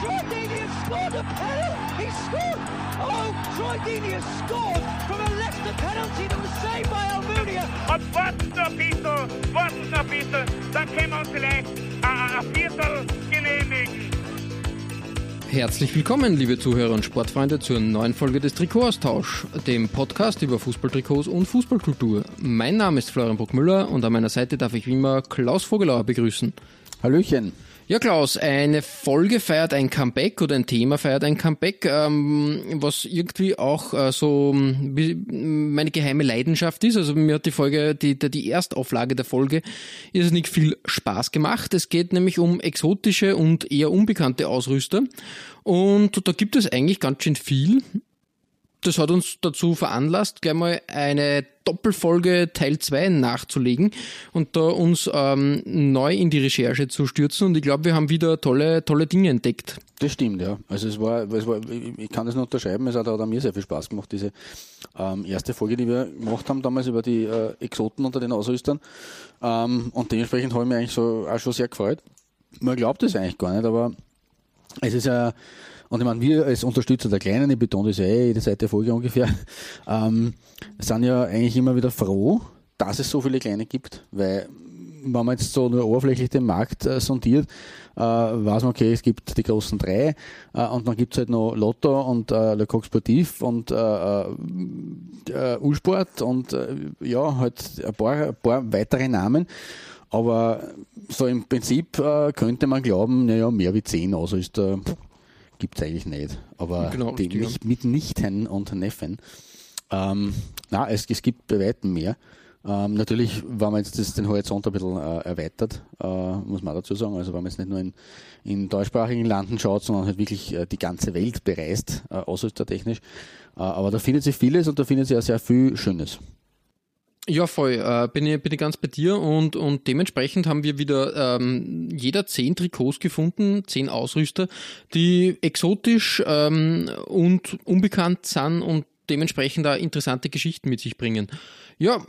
Troy Deeney has scored a penalty! He scored! Oh, Troy Deeney has scored from a Leicester penalty that was saved by Almunia! Und warten noch ein bisschen, warten noch ein bisschen, dann können wir uns vielleicht ein, ein Viertel genehmigen. Herzlich willkommen, liebe Zuhörer und Sportfreunde, zur neuen Folge des Trikotaustausch, dem Podcast über Fußballtrikots und Fußballkultur. Mein Name ist Florian Bruckmüller und an meiner Seite darf ich wie immer Klaus Vogelauer begrüßen. Hallöchen. Ja, Klaus, eine Folge feiert ein Comeback oder ein Thema feiert ein Comeback, ähm, was irgendwie auch äh, so meine geheime Leidenschaft ist. Also mir hat die Folge, die, die Erstauflage der Folge irrsinnig viel Spaß gemacht. Es geht nämlich um exotische und eher unbekannte Ausrüster. Und da gibt es eigentlich ganz schön viel das hat uns dazu veranlasst, gleich mal eine Doppelfolge Teil 2 nachzulegen und da uns ähm, neu in die Recherche zu stürzen. Und ich glaube, wir haben wieder tolle, tolle Dinge entdeckt. Das stimmt, ja. Also es war, es war ich kann das nur unterschreiben, es hat, hat mir sehr viel Spaß gemacht, diese ähm, erste Folge, die wir gemacht haben damals über die äh, Exoten unter den Ausrüstern. Ähm, und dementsprechend habe ich mich eigentlich so auch schon sehr gefreut. Man glaubt es eigentlich gar nicht, aber es ist ja und ich meine, wir als Unterstützer der Kleinen, ich betone das ja eh jede zweite Folge ungefähr, ähm, sind ja eigentlich immer wieder froh, dass es so viele Kleine gibt, weil wenn man jetzt so nur oberflächlich den Markt äh, sondiert, äh, weiß man, okay, es gibt die großen drei äh, und dann gibt es halt noch Lotto und äh, Le Coq Sportif und äh, äh, Ulsport und äh, ja, halt ein paar, ein paar weitere Namen. Aber so im Prinzip äh, könnte man glauben, naja, mehr wie zehn Ausrüster gibt es eigentlich nicht. Aber Genau, die, richtig, ja. nicht, mit Nichten und Neffen. Ähm, na, es, es gibt bei weitem mehr. Ähm, natürlich, wenn man jetzt das, den Horizont ein bisschen äh, erweitert, äh, muss man dazu sagen, also wenn man jetzt nicht nur in, in deutschsprachigen Landen schaut, sondern halt wirklich äh, die ganze Welt bereist, äh, ausrüstertechnisch. Äh, aber da findet sich vieles und da findet sich auch sehr viel Schönes. Ja, voll. Äh, bin, ich, bin ich ganz bei dir und, und dementsprechend haben wir wieder ähm, jeder zehn Trikots gefunden, zehn Ausrüster, die exotisch ähm, und unbekannt sind und dementsprechend auch interessante Geschichten mit sich bringen. Ja,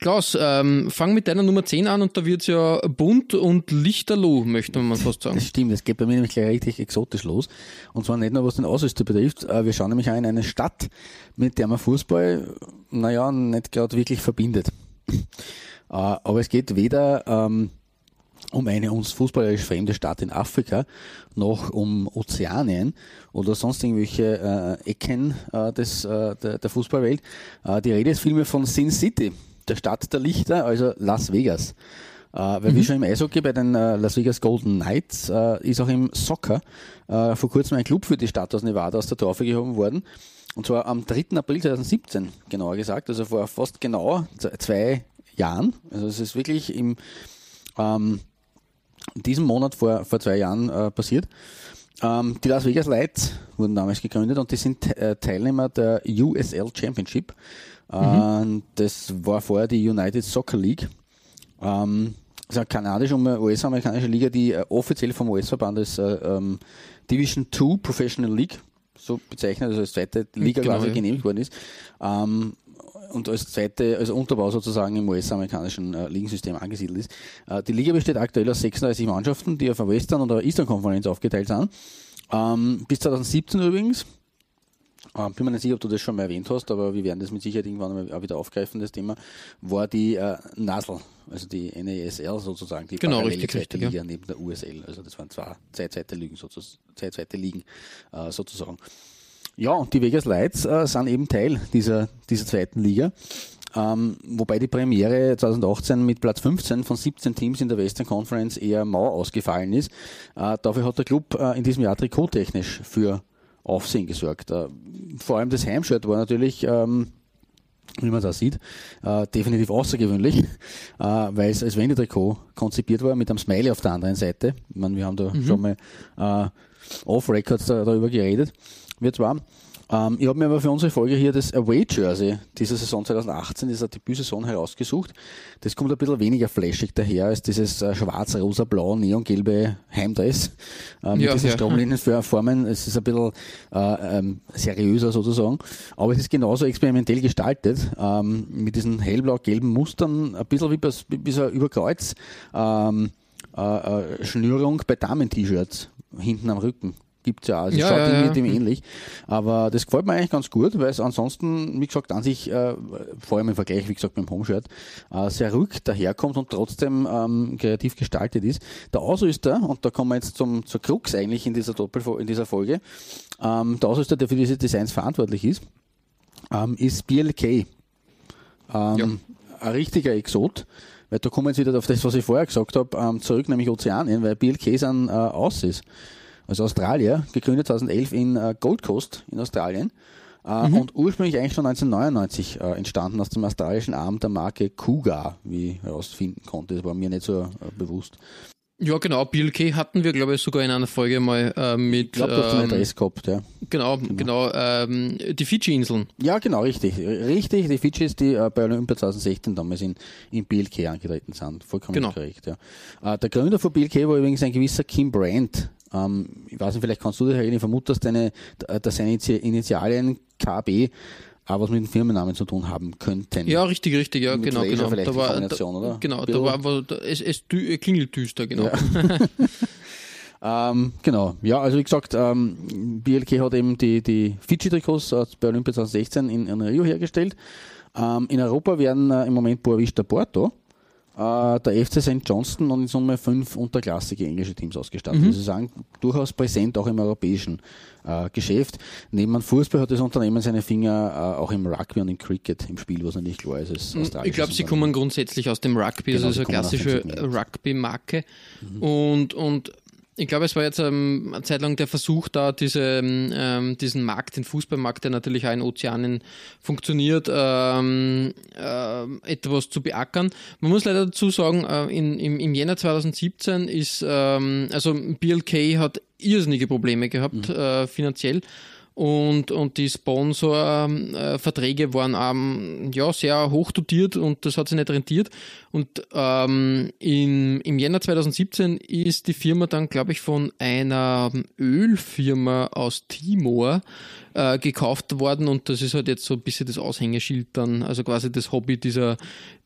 Klaus, ähm, fang mit deiner Nummer 10 an und da wird's ja bunt und lichterloh, möchte man fast sagen. Das stimmt, das geht bei mir nämlich gleich richtig exotisch los. Und zwar nicht nur was den Ausrüster betrifft, äh, wir schauen nämlich auch in eine Stadt, mit der man Fußball, naja, nicht gerade wirklich verbindet. Äh, Aber es geht weder ähm, um eine uns fußballerisch fremde Stadt in Afrika, noch um Ozeanien oder sonst irgendwelche äh, Ecken äh, des, äh, der, der Fußballwelt. Äh, die Rede ist vielmehr von Sin City, der Stadt der Lichter, also Las Vegas. Äh, weil wie schon im Eishockey bei den äh, Las Vegas Golden Knights äh, ist auch im Soccer äh, vor kurzem ein Club für die Stadt aus Nevada aus der Taufe gehoben worden. Und zwar am 3. April 2017, genauer gesagt, also vor fast genau zwei Jahren. Also es ist wirklich im ähm, in diesem Monat vor, vor zwei Jahren äh, passiert. Ähm, die Las Vegas Lights wurden damals gegründet und die sind äh, Teilnehmer der USL Championship. Äh, Das war vorher die United Soccer League. Ähm, das ist eine kanadische und US-amerikanische Liga, die äh, offiziell vom US-Verband als äh, ähm, Division 2 Professional League so bezeichnet, also als zweite Liga Genau, quasi ja. genehmigt worden ist. Ähm, und als zweite, als Unterbau sozusagen im US-amerikanischen äh, Ligensystem angesiedelt ist. Die Liga besteht aktuell aus 36 Mannschaften, die auf der Western- und der Eastern-Konferenz aufgeteilt sind. Bis 2017 übrigens. Äh, bin mir nicht sicher, ob du das schon mal erwähnt hast, aber wir werden das mit Sicherheit irgendwann mal auch wieder aufgreifen, das Thema, war die äh, NASL, also die NASL sozusagen, die Genau, parallele zweite richtig, ja. Liga neben der USL. Also das waren zwei, zwei zweite Ligen, sozusagen, zwei zweite Ligen äh, sozusagen. Ja, und die Vegas Lights äh, sind eben Teil dieser, dieser zweiten Liga. Ähm, wobei die Premiere 2018 mit Platz 15 von 17 Teams in der Western Conference eher mau ausgefallen ist. Äh, dafür hat der Club äh, in diesem Jahr trikottechnisch für Aufsehen gesorgt. Äh, vor allem das Heimshirt war natürlich ähm, wie man da sieht, äh, definitiv außergewöhnlich, äh, weil es als Wendetrikot konzipiert war mit einem Smiley auf der anderen Seite. Ich meine, wir haben da schon mal äh, off-Records da, darüber geredet. wir zwar. Ähm, ich habe mir aber für unsere Folge hier das Away Jersey dieser Saison 2018, dieser Debütsaison herausgesucht. Das kommt ein bisschen weniger flashig daher als dieses äh, schwarz-rosa-blau neongelbe Heimdress äh, mit Ja, diesen ja. Stromlinienformen. Es ist ein bisschen äh, ähm, seriöser sozusagen, aber es ist genauso experimentell gestaltet ähm, mit diesen hellblau-gelben Mustern, ein bisschen wie, bis, wie so Überkreuz. Ähm, äh, äh, Schnürung bei Damen-T-Shirts hinten am Rücken. Gibt's ja auch. Also Ja, schaut ja, irgendwie ja. dem ähnlich. Aber das gefällt mir eigentlich ganz gut, weil es ansonsten, wie gesagt, an sich, äh, vor allem im Vergleich, wie gesagt, mit dem Homeshirt, äh, sehr ruhig daherkommt und trotzdem ähm, kreativ gestaltet ist. Der Ausrüster, und da kommen wir jetzt zum, zur Krux eigentlich in dieser Doppelfo in dieser Folge, ähm, der Ausrüster, der für diese Designs verantwortlich ist, ähm, ist BLK. Ähm, Ein richtiger Exot. Weil da kommen wir jetzt wieder auf das, was ich vorher gesagt habe, ähm, zurück, nämlich Ozeanien, weil BLK sind äh, Aussies. Also Australier, gegründet 2011 in äh, Gold Coast in Australien äh, und ursprünglich eigentlich schon 1999 äh, entstanden aus dem australischen Arm der Marke Cougar, wie ich herausfinden konnte. Das war mir nicht so äh, bewusst. Ja, genau. BLK hatten wir, glaube ich, sogar in einer Folge mal äh, mit. Ich glaube, du hast ähm, Adress gehabt, ja. genau, genau. Ähm, die Fidschi-Inseln. Ja, genau, richtig. Richtig, die Fidschis, die äh, bei Olympia 2016 damals in, in BLK angetreten sind. Vollkommen Genau. korrekt, ja. Äh, der Gründer von BLK war übrigens ein gewisser Kim Brandt. Ähm, ich weiß nicht, vielleicht kannst du dich erinnern, ich vermute, dass, deine, dass seine Initi- Initialien KB auch was mit dem Firmennamen zu tun haben könnten. Ja, richtig, richtig, ja, Mit genau, Leisure genau. vielleicht Da war, da, oder? Genau, da Bill? war, war da, es, es klingelt düster, genau. Ähm, genau, ja, also wie gesagt, ähm, BLK hat eben die, die Fidschi-Trikots äh, bei Olympia 2016 in, in Rio hergestellt. Ähm, in Europa werden äh, im Moment Boavista Porto, äh, der FC St. Johnston und in Summe fünf unterklassige englische Teams ausgestattet. Also sagen durchaus präsent auch im europäischen äh, Geschäft. Neben dem Fußball hat das Unternehmen seine Finger äh, auch im Rugby und im Cricket im Spiel, was natürlich klar ist. als Ich australisches glaube, sie kommen grundsätzlich aus dem Rugby, Genau, also so eine klassische. Rugby-Marke. Und, und ich glaube, es war jetzt ähm, eine Zeit lang der Versuch da, diese, ähm, diesen Markt, den Fußballmarkt, der natürlich auch in Ozeanen funktioniert, ähm, äh, etwas zu beackern. Man muss leider dazu sagen, äh, in, im, im Jänner 2017 ist, ähm, also BLK hat irrsinnige Probleme gehabt, äh, finanziell. Und, und die Sponsor-Verträge waren ähm, ja, sehr hoch dotiert und das hat sich nicht rentiert. Und ähm, in, im Jänner 2017 ist die Firma dann, glaube ich, von einer Ölfirma aus Timor äh, gekauft worden und das ist halt jetzt so ein bisschen das Aushängeschild dann, also quasi das Hobby dieser,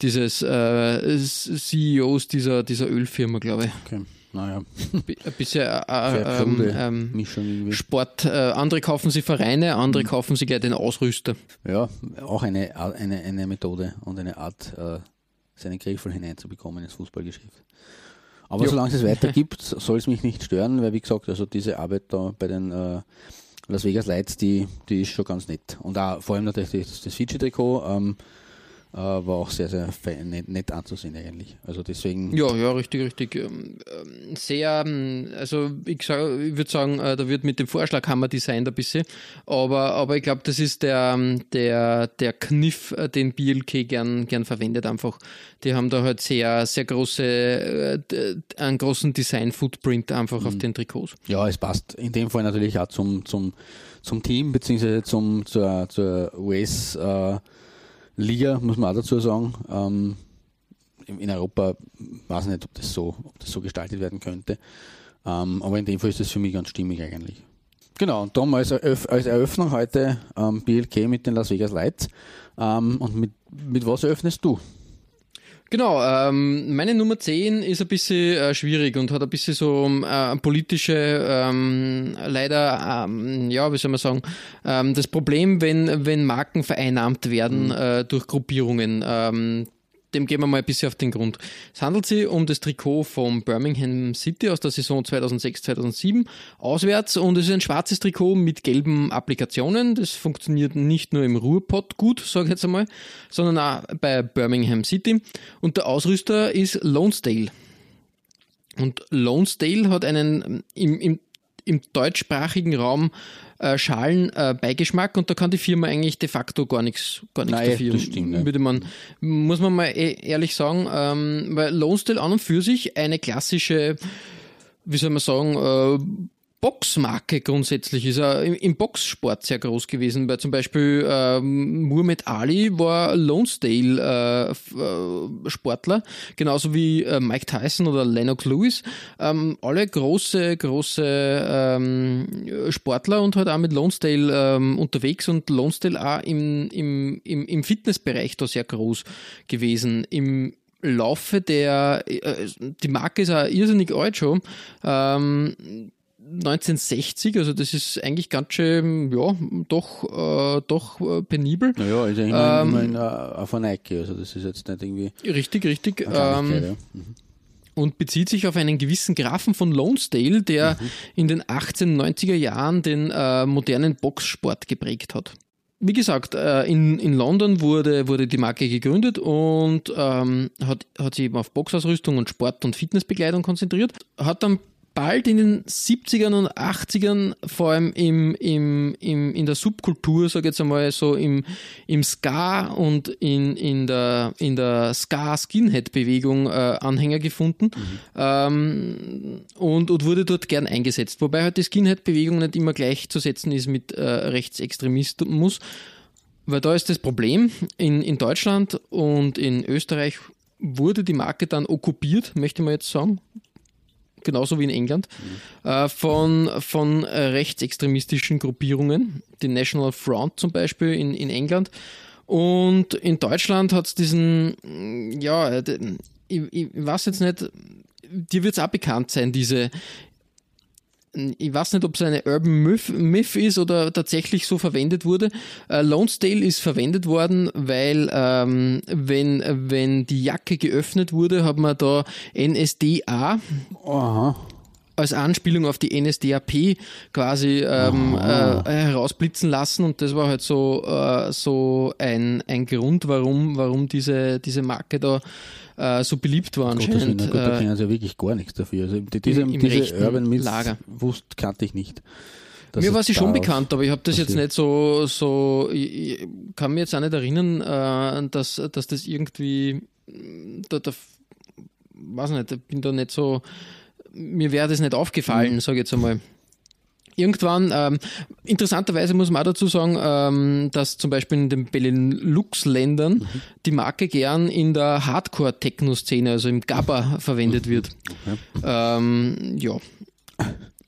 dieses äh, CEOs dieser, dieser Ölfirma, glaube ich. Okay, naja, Ein bisschen äh, äh, ähm, ähm. Sport. Äh, andere kaufen sie Vereine, andere kaufen sie gleich den Ausrüster. Ja, auch eine, eine, eine Methode und eine Art, äh, seinen Griffel hineinzubekommen ins Fußballgeschäft. Aber Jo. solange es weiter gibt, soll es mich nicht stören, weil wie gesagt, also diese Arbeit da bei den äh, Las Vegas Lights, die, die ist schon ganz nett. Und auch vor allem natürlich das, das Fiji-Trikot ähm, äh, war auch sehr, sehr nett, nett anzusehen eigentlich. Also deswegen, Ja, ja, richtig, richtig. Ähm, ähm, Sehr, ähm, also ich, sag, ich würde sagen, äh, da wird mit dem Vorschlaghammer designt ein bisschen, aber, aber ich glaube, das ist der, der, der Kniff, äh, den BLK gern, gern verwendet einfach. Die haben da halt sehr, sehr große, äh, einen großen Design-Footprint einfach auf den Trikots. ja, es passt in dem Fall natürlich auch zum, zum, zum Team, beziehungsweise zum, zur, zur US äh, Liga, muss man auch dazu sagen. Ähm, in Europa weiß ich nicht, ob das so, ob das so gestaltet werden könnte. Ähm, aber in dem Fall ist das für mich ganz stimmig eigentlich. Genau, und darum als, Eröff als Eröffnung heute ähm, BLK mit den Las Vegas Lights. Ähm, und mit, mit was eröffnest du? Genau, ähm, meine Nummer 10 ist ein bisschen äh, schwierig und hat ein bisschen so äh, politische, ähm, leider, ähm, ja, wie soll man sagen, ähm, das Problem, wenn, wenn Marken vereinnahmt werden äh, durch Gruppierungen. Dem gehen wir mal ein bisschen auf den Grund. Es handelt sich um das Trikot vom Birmingham City aus der Saison 2006-2007 auswärts und es ist ein schwarzes Trikot mit gelben Applikationen. Das funktioniert nicht nur im Ruhrpott gut, sage ich jetzt einmal, sondern auch bei Birmingham City. Und der Ausrüster ist Lonesdale. Und Lonesdale hat einen im, im, im deutschsprachigen Raum äh, schalen äh, Beigeschmack und da kann die Firma eigentlich de facto gar nichts gar nichts Nein, dafür. das stimmt, ja. Würde man, muss man mal e- ehrlich sagen, ähm, weil Lonesdale an und für sich eine klassische, wie soll man sagen, Boxmarke grundsätzlich ist er im, im Boxsport sehr groß gewesen, weil zum Beispiel ähm, Muhammad Ali war Lonesdale äh, äh, genauso wie äh, Mike Tyson oder Lennox Lewis. Ähm, alle große, große ähm, Sportler und halt auch mit Lonesdale ähm, unterwegs und Lonesdale auch im, im, im, im Fitnessbereich da sehr groß gewesen. Im Laufe der, äh, die Marke ist auch irrsinnig alt schon. Ähm, 1960, also das ist eigentlich ganz schön, ja, doch, äh, doch äh, penibel. Naja, ist ja immer, ähm, immerhin auf einer Ecke, also das ist jetzt nicht irgendwie. Richtig, richtig. Ähm, ja. mhm. Und bezieht sich auf einen gewissen Grafen von Lonesdale, der mhm. in den 1890er Jahren den äh, modernen Boxsport geprägt hat. Wie gesagt, äh, in, in London wurde, wurde die Marke gegründet und ähm, hat, hat sich eben auf Boxausrüstung und Sport- und Fitnessbekleidung konzentriert. Hat dann bald in den 70ern und 80ern, vor allem im, im, im, in der Subkultur, sage ich jetzt einmal so im, im Ska und in, in der, in der Ska-Skinhead-Bewegung äh, Anhänger gefunden mhm. ähm, und, und wurde dort gern eingesetzt. Wobei halt die Skinhead-Bewegung nicht immer gleichzusetzen ist mit äh, Rechtsextremismus, weil da ist das Problem, in, in Deutschland und in Österreich wurde die Marke dann okkupiert, möchte man jetzt sagen, genauso wie in England, mhm. äh, von, von rechtsextremistischen Gruppierungen, die National Front zum Beispiel in, in England. Und in Deutschland hat es diesen, ja, äh, ich, ich weiß jetzt nicht, dir wird es auch bekannt sein, diese ich weiß nicht, ob es eine Urban Myth, Myth ist oder tatsächlich so verwendet wurde. Äh, Lonesdale ist verwendet worden, weil ähm, wenn, wenn die Jacke geöffnet wurde, hat man da NSDA Aha. als Anspielung auf die NSDAP quasi ähm, äh, herausblitzen lassen und das war halt so, äh, so ein, ein Grund, warum, warum diese, diese Marke da äh, so beliebt war anscheinend. Gott, da kennen sie ja wirklich gar nichts dafür. Also diese, im, im diese Urban Myths Lager. wusst, kannte ich nicht. Mir war sie schon bekannt, aber ich habe das jetzt nicht so, so ich, kann mir jetzt auch nicht erinnern, äh, dass, dass das irgendwie, da, da, weiß nicht, bin da nicht so, mir wäre das nicht aufgefallen, mhm. sage ich jetzt einmal irgendwann, ähm, interessanterweise muss man auch dazu sagen, ähm, dass zum Beispiel in den Benelux-Ländern mhm. die Marke gern in der Hardcore-Techno-Szene, also im GABA, verwendet wird. Okay. Ähm, ja.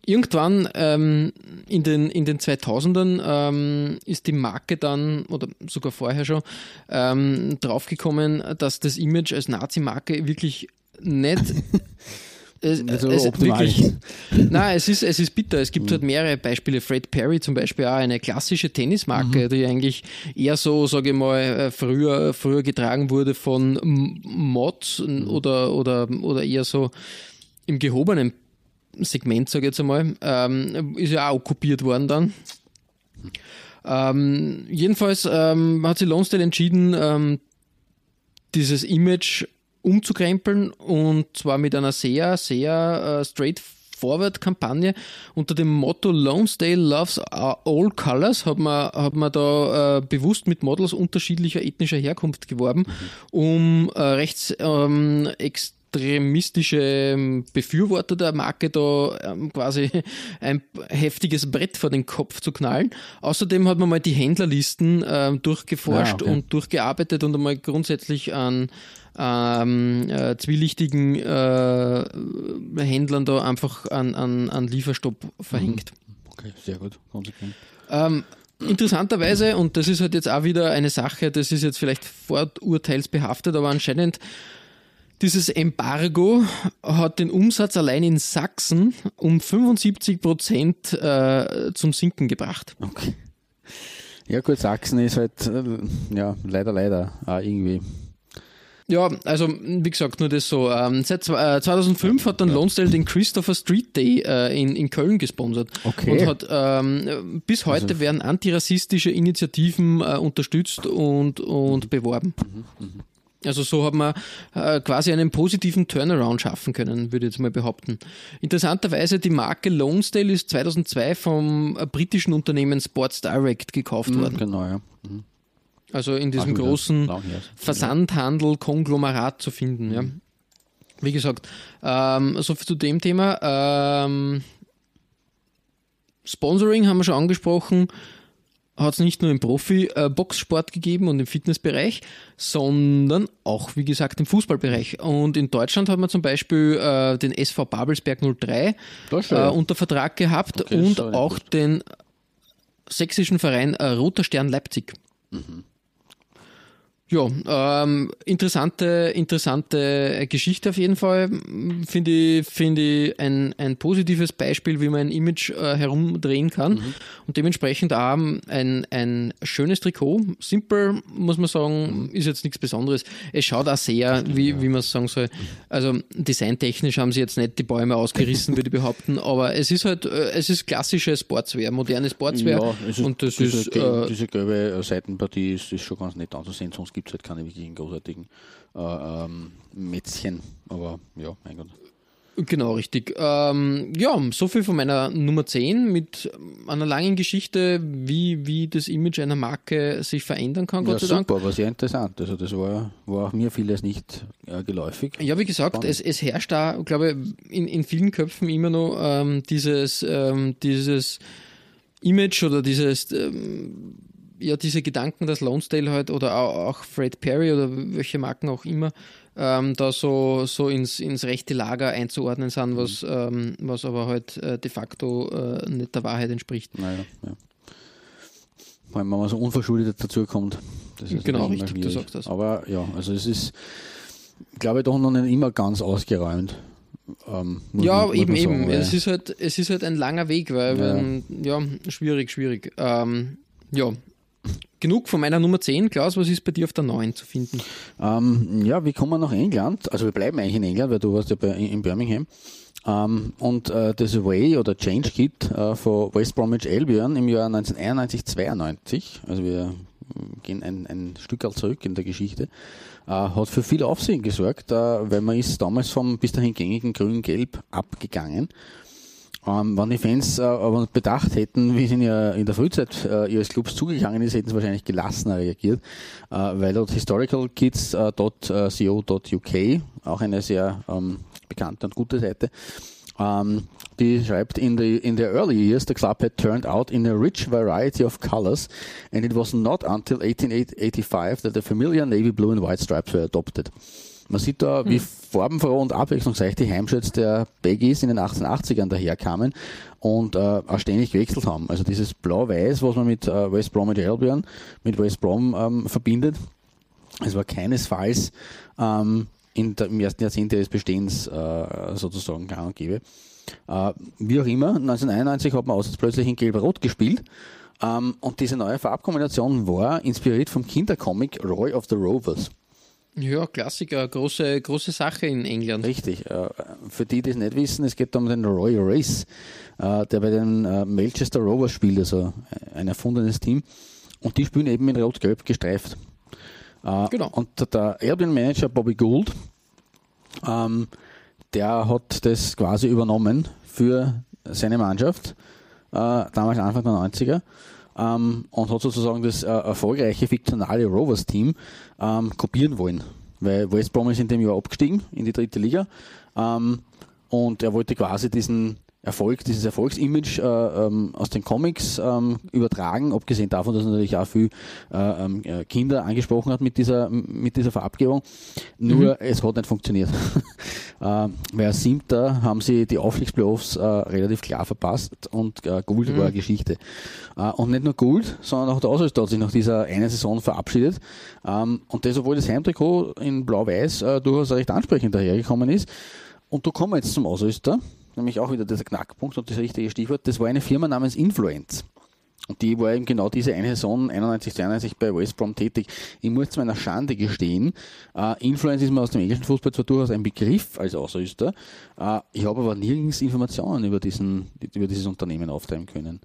Irgendwann ähm, in, den, in den 2000ern ähm, ist die Marke dann, oder sogar vorher schon, ähm, draufgekommen, dass das Image als Nazi-Marke wirklich nicht es, also es wirklich, nein, es ist, es ist bitter. Es gibt mhm. halt mehrere Beispiele. Fred Perry zum Beispiel auch eine klassische Tennismarke, mhm. die eigentlich eher so, sage ich mal, äh, früher, früher getragen wurde von Mods mhm. oder, oder, oder eher so im gehobenen Segment, sage ich jetzt einmal, ähm, ist ja auch okkupiert worden dann. Ähm, jedenfalls ähm, hat sich Lonsdale entschieden, ähm, dieses Image umzukrempeln und zwar mit einer sehr, sehr äh, straightforward Kampagne unter dem Motto Lonesdale loves all colors hat man, hat man da äh, bewusst mit Models unterschiedlicher ethnischer Herkunft geworben, um äh, rechts ähm, extremistische ähm, Befürworter der Marke da ähm, quasi ein heftiges Brett vor den Kopf zu knallen. Außerdem hat man mal die Händlerlisten äh, durchgeforscht ja, okay. und durchgearbeitet und einmal grundsätzlich an ähm, äh, zwielichtigen äh, Händlern da einfach an, an, an Lieferstopp verhängt. Mhm. Okay, sehr gut, konsequent. Ähm, interessanterweise, und das ist halt jetzt auch wieder eine Sache, das ist jetzt vielleicht vorurteilsbehaftet, aber anscheinend dieses Embargo hat den Umsatz allein in Sachsen um 75 Prozent äh, zum Sinken gebracht. Okay. Ja gut, Sachsen ist halt, äh, ja, leider, leider auch irgendwie ja, also wie gesagt, nur das so. Ähm, seit äh, 2005 hat dann ja. Lonsdale den Christopher Street Day äh, in, in Köln gesponsert. Okay. Und hat ähm, bis heute also, werden antirassistische Initiativen äh, unterstützt und, und beworben. Mhm, mh. Also so hat man äh, quasi einen positiven Turnaround schaffen können, würde ich jetzt mal behaupten. Interessanterweise, die Marke Lonesdale ist 2002 vom äh, britischen Unternehmen Sports Direct gekauft mhm, worden. Genau, ja. Also in diesem Ach, großen Versandhandel, Konglomerat zu finden. Ja. Wie gesagt, ähm, so viel zu dem Thema. Ähm, Sponsoring haben wir schon angesprochen hat es nicht nur im Profi-Boxsport gegeben und im Fitnessbereich, sondern auch, wie gesagt, im Fußballbereich. Und in Deutschland hat man zum Beispiel äh, den SV Babelsberg 03 äh, unter Vertrag gehabt okay, und auch den sächsischen Verein äh, Roter Stern Leipzig. Mhm. Ja, ähm, interessante, interessante Geschichte auf jeden Fall. Finde ich, finde ich ein, ein positives Beispiel, wie man ein Image äh, herumdrehen kann. Mhm. Und dementsprechend auch ein, ein schönes Trikot. Simple, muss man sagen, ist jetzt nichts Besonderes. Es schaut auch sehr, wie, wie man es sagen soll. Also designtechnisch haben sie jetzt nicht die Bäume ausgerissen, würde ich behaupten, aber es ist halt, äh, es ist klassische Sportswear, moderne Sportswear. Ja, ist, und das diese, ist, äh, diese gelbe Seitenpartie ist, ist schon ganz nett anzusehen, sonst gibt gibt es halt keine wirklichen großartigen äh, ähm, Mätzchen. Aber ja, mein Gott. Genau, richtig. Ähm, ja, so viel von meiner Nummer 10 mit einer langen Geschichte, wie, wie das Image einer Marke sich verändern kann, Gott ja, sei Dank. Super, war sehr interessant. Also das war, war auch mir vieles nicht äh, geläufig. Ja, wie gesagt, es, es herrscht da, glaube ich, in, in vielen Köpfen immer noch ähm, dieses, ähm, dieses Image oder dieses ähm, ja, diese Gedanken, dass Lonesdale halt oder auch Fred Perry oder welche Marken auch immer ähm, da so, so ins, ins rechte Lager einzuordnen sind, was, mhm. ähm, was aber halt äh, de facto äh, nicht der Wahrheit entspricht. Naja, ja. Wenn man so unverschuldet dazu kommt. genau, richtig, du sagst das. Aber ja, also es ist, glaube ich, doch noch nicht immer ganz ausgeräumt. Ähm, ja, man, eben, sagen, eben. Es ist, halt, es ist halt ein langer Weg, weil, ja, wenn, ja schwierig, schwierig. Ähm, ja, Genug von meiner Nummer 10. Klaus, was ist bei dir auf der 9 zu finden? Ähm, ja, wir kommen nach England. Also wir bleiben eigentlich in England, weil du warst ja bei, in Birmingham. Ähm, und äh, das Away oder Change Kit äh, von West Bromwich Albion im Jahr 1991-92, also wir gehen ein, ein Stück zurück in der Geschichte, äh, hat für viel Aufsehen gesorgt, äh, weil man ist damals vom bis dahin gängigen Grün-Gelb abgegangen ähm, wenn die Fans äh, aber bedacht hätten, wie es in, ihr, in der Frühzeit äh, ihres Clubs zugegangen ist, hätten sie wahrscheinlich gelassener reagiert, äh, weil dort historicalkids.co.uk, äh, auch eine sehr ähm, bekannte und gute Seite, ähm, die schreibt, in the, in the early years, the club had turned out in a rich variety of colors, and it was not until 1885 that the familiar navy blue and white stripes were adopted. Man sieht da, wie hm. farbenfroh und abwechslungsreich die Heimshirts der Baggies in den 1880ern daherkamen und äh, auch ständig gewechselt haben. Also dieses Blau-Weiß, was man mit äh, West Bromwich Albion, mit West Brom ähm, verbindet, es war keinesfalls ähm, in der, im ersten Jahrzehnt des Bestehens äh, sozusagen gang und gäbe. Äh, wie auch immer, 1991 hat man aus plötzlich in Gelb-Rot gespielt. Ähm, und diese neue Farbkombination war inspiriert vom Kindercomic Roy of the Rovers. Ja, Klassiker, große, große Sache in England. Richtig. Äh, für die, die es nicht wissen, es geht um den Roy Race, äh, der bei den äh, Manchester Rovers spielt, also ein erfundenes Team. Und die spielen eben in Rot-Gelb gestreift. Genau. Und der Albion-Manager Bobby Gould, ähm, der hat das quasi übernommen für seine Mannschaft, damals Anfang der 90er ähm, und hat sozusagen das äh, erfolgreiche fiktionale Rovers-Team ähm, kopieren wollen. Weil West Brom ist in dem Jahr abgestiegen in die dritte Liga ähm, und er wollte quasi diesen Erfolg, dieses Erfolgsimage äh, ähm, aus den Comics ähm, übertragen, abgesehen davon, dass er natürlich auch viel äh, ähm, äh, Kinder angesprochen hat mit dieser, mit dieser Verabgebung. Nur mhm. es hat nicht funktioniert. äh, weil als Siebter haben sie die Aufstiegsplayoffs äh, relativ klar verpasst und äh, Gould mhm. war eine Geschichte. Äh, und nicht nur Gould, sondern auch der Ausrüster hat sich nach dieser einen Saison verabschiedet. Ähm, und das, obwohl das Heimtrikot in Blau-Weiß äh, durchaus recht ansprechend dahergekommen ist. Und da kommen wir jetzt zum Ausrüster nämlich auch wieder dieser Knackpunkt und das richtige Stichwort, das war eine Firma namens Influence. Und die war eben genau diese eine Saison 91, 92 bei West Brom tätig. Ich muss zu meiner Schande gestehen, uh, Influence ist mir aus dem englischen Fußball zwar durchaus ein Begriff als Ausrüster, uh, ich habe aber nirgends Informationen über, diesen, über dieses Unternehmen auftreiben können.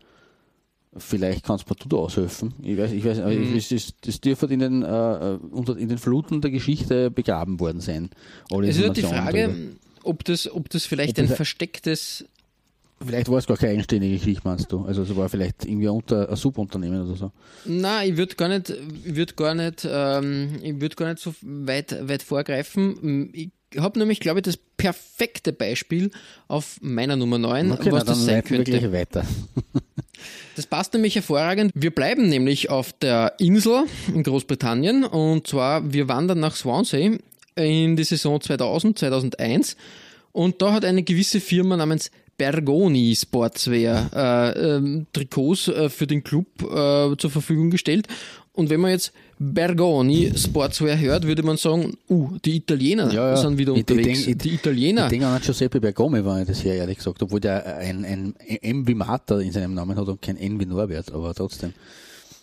Vielleicht kannst du da aushelfen. Ich weiß, ich weiß, mhm. es, es, das dürfte in den, uh, unter, in den Fluten der Geschichte begraben worden sein. Alle es ist halt die Frage, darüber ob das, ob das vielleicht ob ein das verstecktes. Vielleicht war es gar keine eigenständige Geschichte, meinst du? Also es war vielleicht irgendwie unter ein Subunternehmen oder so. Nein, ich würde gar nicht, ich würde gar nicht, ähm, ich würde gar nicht so weit, weit vorgreifen. Ich habe nämlich, glaube ich, das perfekte Beispiel auf meiner Nummer 9, okay, was na, das sein könnte. Wirklich weiter. Das passt nämlich hervorragend. Wir bleiben nämlich auf der Insel in Großbritannien und zwar wir wandern nach Swansea in die Saison 2000, 2001 und da hat eine gewisse Firma namens Bergoni Sportswear äh, ähm, Trikots äh, für den Club äh, zur Verfügung gestellt. Und wenn man jetzt Bergoni Sportswear hört, würde man sagen, uh, die Italiener Ja, ja. sind wieder Ich- ich unterwegs. denk- ich- die Italiener. Ich denke an Giuseppe Bergomi, war das hier ehrlich gesagt, obwohl der ein, ein M wie Martha in seinem Namen hat und kein wie Norbert, aber trotzdem.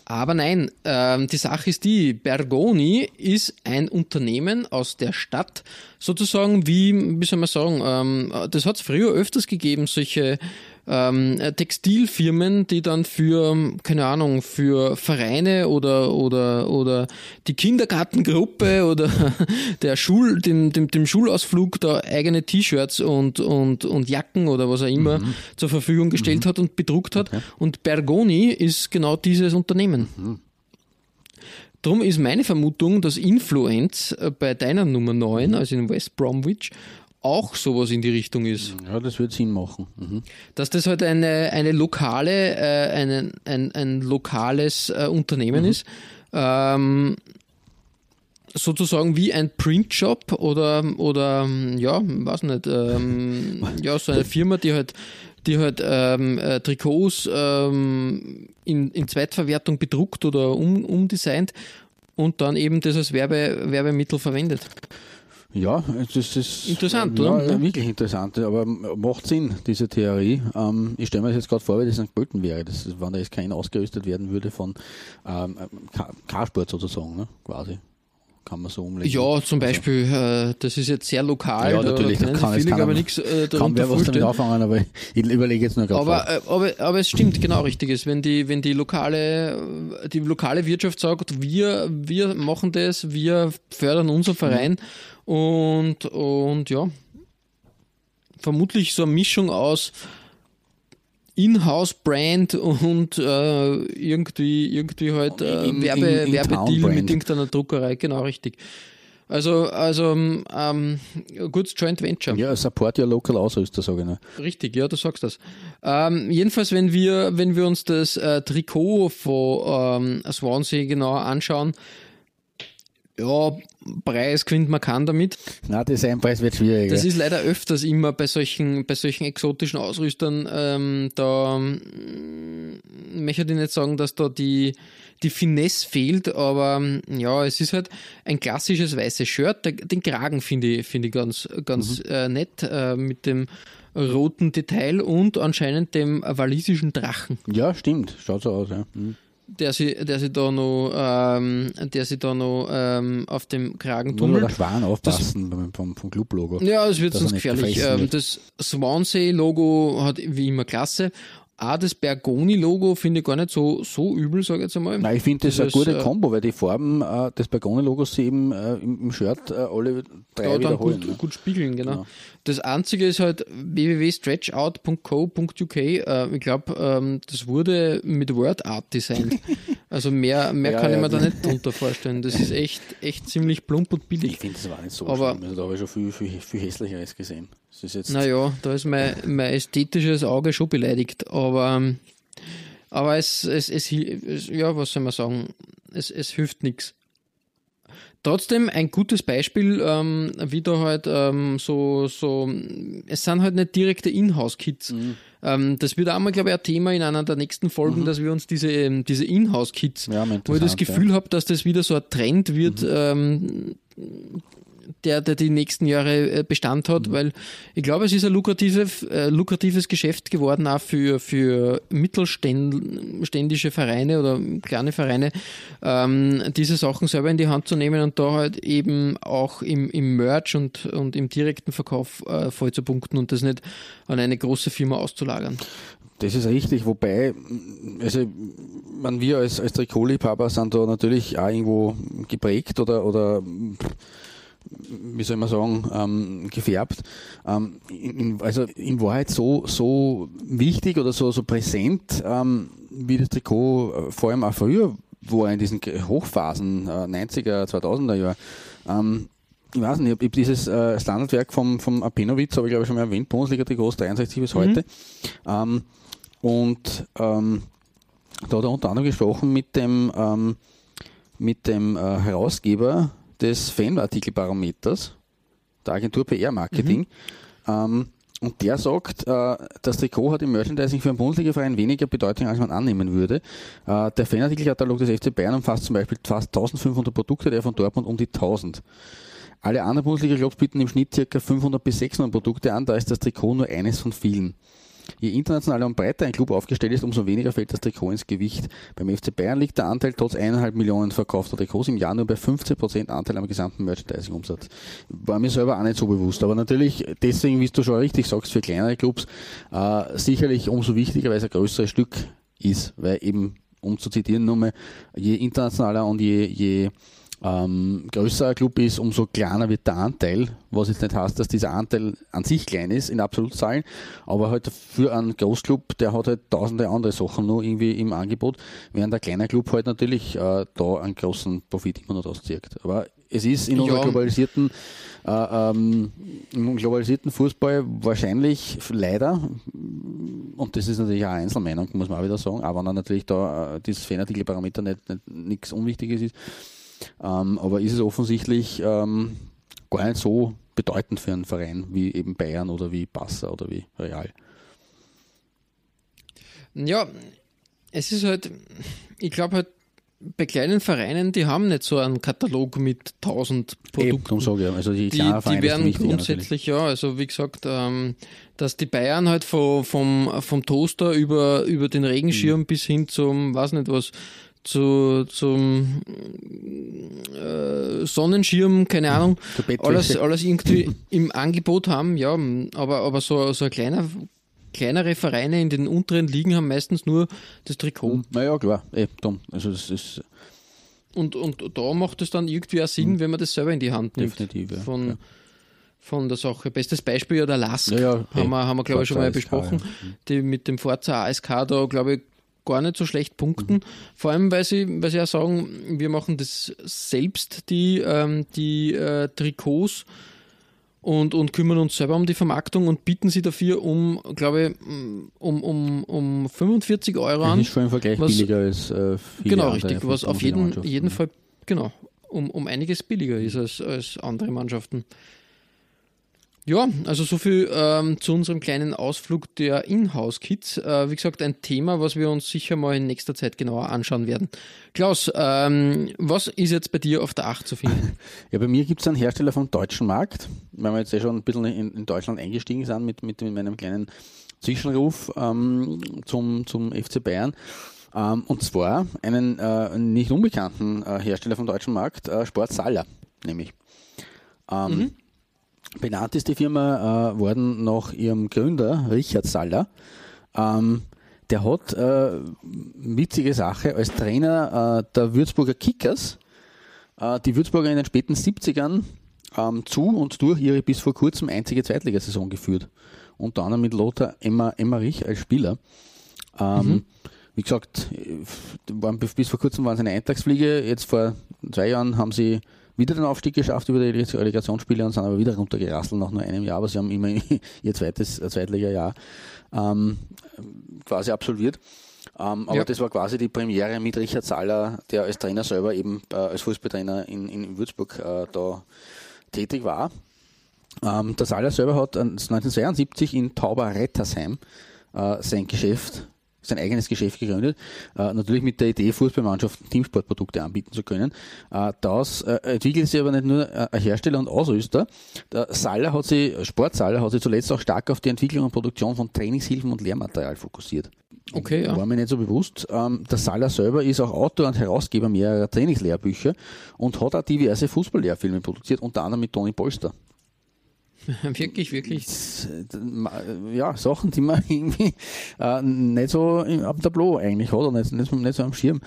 Aber nein, ähm, die Sache ist die, Bergoni ist ein Unternehmen aus der Stadt, sozusagen wie, wie soll man sagen, ähm, das hat es früher öfters gegeben, solche ähm, Textilfirmen, die dann für, keine Ahnung, für Vereine oder, oder, oder die Kindergartengruppe oder der Schul, dem, dem, dem Schulausflug da eigene T-Shirts und, und, und Jacken oder was auch immer zur Verfügung gestellt hat und bedruckt hat. Und Bergoni ist genau dieses Unternehmen. Drum ist meine Vermutung, dass Influence äh, bei deiner Nummer 9, also in West Bromwich, auch sowas in die Richtung ist. Ja, das wird Sinn machen. Mhm. Dass das halt eine, eine lokale, äh, eine, ein, ein lokales äh, Unternehmen Mhm. ist. Ähm, sozusagen wie ein Printshop oder, oder ja, weiß nicht, ähm, ja, so eine Firma, die halt die halt ähm, äh, Trikots ähm, in, in Zweitverwertung bedruckt oder um, umdesignt und dann eben das als Werbe, Werbemittel verwendet. Ja, das ist Interessant, ja, oder? Wirklich interessant, aber macht Sinn, diese Theorie. Ähm, ich stelle mir das jetzt gerade vor, wie das in St. Pölten wäre, das, ist, wenn da jetzt kein ausgerüstet werden würde von ähm, Carsport sozusagen, ne? quasi. Kann man so umlegen. Ja, zum Beispiel, äh, das ist jetzt sehr lokal, Ja, natürlich, da kann- viele, kann aber nichts äh, Kann wer was damit anfangen, aber ich überlege jetzt nur gerade Aber, äh, aber, aber es stimmt genau richtiges. Wenn die, wenn die lokale, die lokale Wirtschaft sagt, wir, wir machen das, wir fördern unser Verein und, und ja, vermutlich so eine Mischung aus Inhouse-Brand und äh, irgendwie, irgendwie halt äh, In- Werbe, in- in Werbedeal mit irgendeiner Druckerei, genau richtig. Also, also ähm, ähm, gutes Joint Venture. Ja, support your local Ausrüster, sage ich nur. Richtig, ja, du sagst das. Ähm, jedenfalls, wenn wir, wenn wir uns das äh, Trikot von ähm, Swansea genauer anschauen, ja, Preis gewinnt man kann damit. Na, Designpreis wird schwieriger. Das ist leider öfters immer bei solchen, bei solchen exotischen Ausrüstern, ähm, da ähm, möchte ich nicht sagen, dass da die, die Finesse fehlt, aber ähm, ja, es ist halt ein klassisches weißes Shirt. Den Kragen finde ich, finde ich ganz, ganz äh, nett äh, mit dem roten Detail und anscheinend dem walisischen Drachen ja, stimmt. Schaut so aus, ja. Mhm. Der sie, der sie da noch, ähm, der sie da noch ähm, auf dem Kragen Muss aber der tummelt. Schwan aufpassen beim, vom, vom Club-Logo. Ja, es wird sonst gefährlich. Ähm, das Swansea-Logo hat wie immer Klasse. Auch das Bergoni-Logo finde ich gar nicht so, so übel, sage ich jetzt einmal. Nein, ich finde das eine Dieses, gute äh, Kombo, weil die Farben äh, des Bergone-Logos sie eben äh, im, Shirt äh, alle drei dann wiederholen. gut, ne? gut spiegeln, genau. Ja. Das einzige ist halt www.stretchout.co.uk. Äh, ich glaube, ähm, das wurde mit Word Art designt. Also mehr, mehr Ja, kann ja, ich mir da das- nicht drunter vorstellen. Das ist echt, echt ziemlich plump und Ich billig. finde, das war nicht so Aber- schlimm. Also, da habe ich schon viel, viel, viel hässlicheres gesehen. Das ist jetzt Naja, da ist mein, mein ästhetisches Auge schon beleidigt, aber, ähm, aber es, es, es, es ja, was soll man sagen, es, es hilft nichts. Trotzdem ein gutes Beispiel, ähm, wie da halt ähm, so, so, es sind halt nicht direkte Inhouse-Kits. Ähm, das wird auch mal, glaube ich, ein Thema in einer der nächsten Folgen, dass wir uns diese, ähm, diese Inhouse-Kits, Ja, wo ich das Gefühl habe, dass das wieder so ein Trend wird, ähm, der, der die nächsten Jahre äh, Bestand hat, weil ich glaube, es ist ein lukratives, äh, lukratives Geschäft geworden, auch für, für mittelständische Vereine oder kleine Vereine, ähm, diese Sachen selber in die Hand zu nehmen und da halt eben auch im, im Merch und, und im direkten Verkauf äh, voll zu punkten und das nicht an eine große Firma auszulagern. Das ist richtig, wobei, also, man, wir als, als Trikotliebhaber sind da natürlich auch irgendwo geprägt oder, oder wie soll man sagen, ähm, gefärbt. Ähm, in, also in Wahrheit so, so wichtig oder so, so präsent, ähm, wie das Trikot äh, vor allem auch früher war in diesen Hochphasen, äh, 90er, 2000er Jahre. Ähm, ich weiß nicht, ich habe dieses äh, Standardwerk vom, vom Apenovic, habe ich glaube ich schon mal erwähnt, Bundesliga-Trikots 63 bis heute. Ähm, und ähm, da hat er unter anderem gesprochen mit dem, ähm, mit dem äh, Herausgeber des Fanartikelbarometers, der Agentur PR Marketing. Mhm. Ähm, und der sagt, äh, das Trikot hat im Merchandising für einen Bundesliga-Verein weniger Bedeutung, als man annehmen würde. Äh, der Fanartikelkatalog des FC Bayern umfasst zum Beispiel fast 1500 Produkte, der von Dortmund um die 1000. Alle anderen Bundesliga-Clubs bieten im Schnitt ca. 500 bis 600 Produkte an, da ist das Trikot nur eines von vielen. Je internationaler und breiter ein Club aufgestellt ist, umso weniger fällt das Trikot ins Gewicht. Beim FC Bayern liegt der Anteil trotz eineinhalb Millionen verkaufter Trikots im Jahr nur bei 15% Anteil am gesamten Merchandising-Umsatz. War mir selber auch nicht so bewusst. Aber natürlich, deswegen, wie du schon richtig sagst, für kleinere Clubs äh, sicherlich umso wichtiger, weil es ein größeres Stück ist. Weil eben, um zu zitieren, nur mal, je internationaler und je, je ähm, größer ein Club ist, umso kleiner wird der Anteil, was jetzt nicht heißt, dass dieser Anteil an sich klein ist in Absolutzahlen, aber halt für einen Großclub, der hat halt tausende andere Sachen nur irgendwie im Angebot, während der kleine Club halt natürlich äh, da einen großen Profit immer noch draus zieht. Aber es ist in unserem globalisierten, äh, ähm, im globalisierten Fußball wahrscheinlich leider, und das ist natürlich auch eine Einzelmeinung, muss man auch wieder sagen, aber wenn dann natürlich da äh, dieses Fanartikelparameter nicht, nicht nichts Unwichtiges ist, ähm, aber ist es offensichtlich ähm, gar nicht so bedeutend für einen Verein wie eben Bayern oder wie Barca oder wie Real. Ja, es ist halt, ich glaube halt, bei kleinen Vereinen, die haben nicht so einen Katalog mit 1000 Produkten. Eben, ich. Also die, die, die werden grundsätzlich, ja, also wie gesagt, ähm, dass die Bayern halt vom, vom, vom Toaster über, über den Regenschirm mhm. bis hin zum, weiß nicht was, zu, zum äh, Sonnenschirm, keine Ahnung, alles, alles irgendwie im Angebot haben, ja, aber, aber so, so ein kleiner, kleinere Vereine in den unteren Ligen haben meistens nur das Trikot. Naja, klar, eh, dumm. Also das ist und, und da macht es dann irgendwie auch Sinn, mhm. wenn man das selber in die Hand nimmt. Definitiv, ja. Von, ja. von der Sache. Bestes Beispiel ja der Lask, ja, ja, haben, wir, haben wir glaube ich schon mal besprochen, ASK, die mit dem Forza ASK da, glaube ich, gar nicht so schlecht punkten. Mhm. Vor allem, weil sie, weil sie ja sagen, wir machen das selbst, die, ähm, die äh, Trikots und, und kümmern uns selber um die Vermarktung und bieten sie dafür um, glaube ich, um, um, um 45 Euro an. Das ist schon im Vergleich was, billiger als äh, Genau, richtig, was auf jeden, jeden Fall, genau, um, um einiges billiger ist als, als andere Mannschaften. Ja, also so viel ähm, zu unserem kleinen Ausflug der Inhouse-Kits. Äh, wie gesagt, ein Thema, was wir uns sicher mal in nächster Zeit genauer anschauen werden. Klaus, ähm, was ist jetzt bei dir auf der Acht zu finden? Ja, bei mir gibt es einen Hersteller vom deutschen Markt, weil wir jetzt ja schon ein bisschen in, in Deutschland eingestiegen sind mit, mit, mit meinem kleinen Zwischenruf ähm, zum, zum FC Bayern. Ähm, und zwar einen äh, nicht unbekannten äh, Hersteller vom deutschen Markt, äh, Sport Saller, nämlich. Ähm, mhm. Benannt ist die Firma äh, worden nach ihrem Gründer, Richard Saller. Ähm, der hat äh, witzige Sache als Trainer äh, der Würzburger Kickers äh, die Würzburger in den späten 70ern ähm, zu und durch ihre bis vor kurzem einzige Zweitligasaison geführt. Unter anderem mit Lothar Emmer, Emmerich als Spieler. Ähm, mhm. Wie gesagt, waren, bis vor kurzem waren sie eine Eintagsfliege. Jetzt vor zwei Jahren haben sie wieder den Aufstieg geschafft über die Relegationsspiele und sind aber wieder runtergerasselt nach nur einem Jahr, aber sie haben immer ihr zweites äh, Zweitliga-Jahr ähm, quasi absolviert. Ähm, aber ja. das war quasi die Premiere mit Richard Zahler, der als Trainer selber eben äh, als Fußballtrainer in, in Würzburg äh, da tätig war. Ähm, der Zahler selber hat 1972 in Tauber-Rettersheim äh, sein Geschäft sein eigenes Geschäft gegründet, äh, natürlich mit der Idee, Fußballmannschaften Teamsportprodukte anbieten zu können. Äh, das äh, entwickelt sich aber nicht nur äh, ein Hersteller und Ausrüster. Der Saller hat sich, Sportsaler hat sich zuletzt auch stark auf die Entwicklung und Produktion von Trainingshilfen und Lehrmaterial fokussiert. Okay, ja. War mir nicht so bewusst. Ähm, der Saller selber ist auch Autor und Herausgeber mehrerer Trainingslehrbücher und hat auch diverse Fußballlehrfilme produziert, unter anderem mit Toni Polster. wirklich, wirklich. Ja, Sachen, die man irgendwie äh, nicht so am Tableau eigentlich hat oder nicht, nicht, nicht so am Schirm.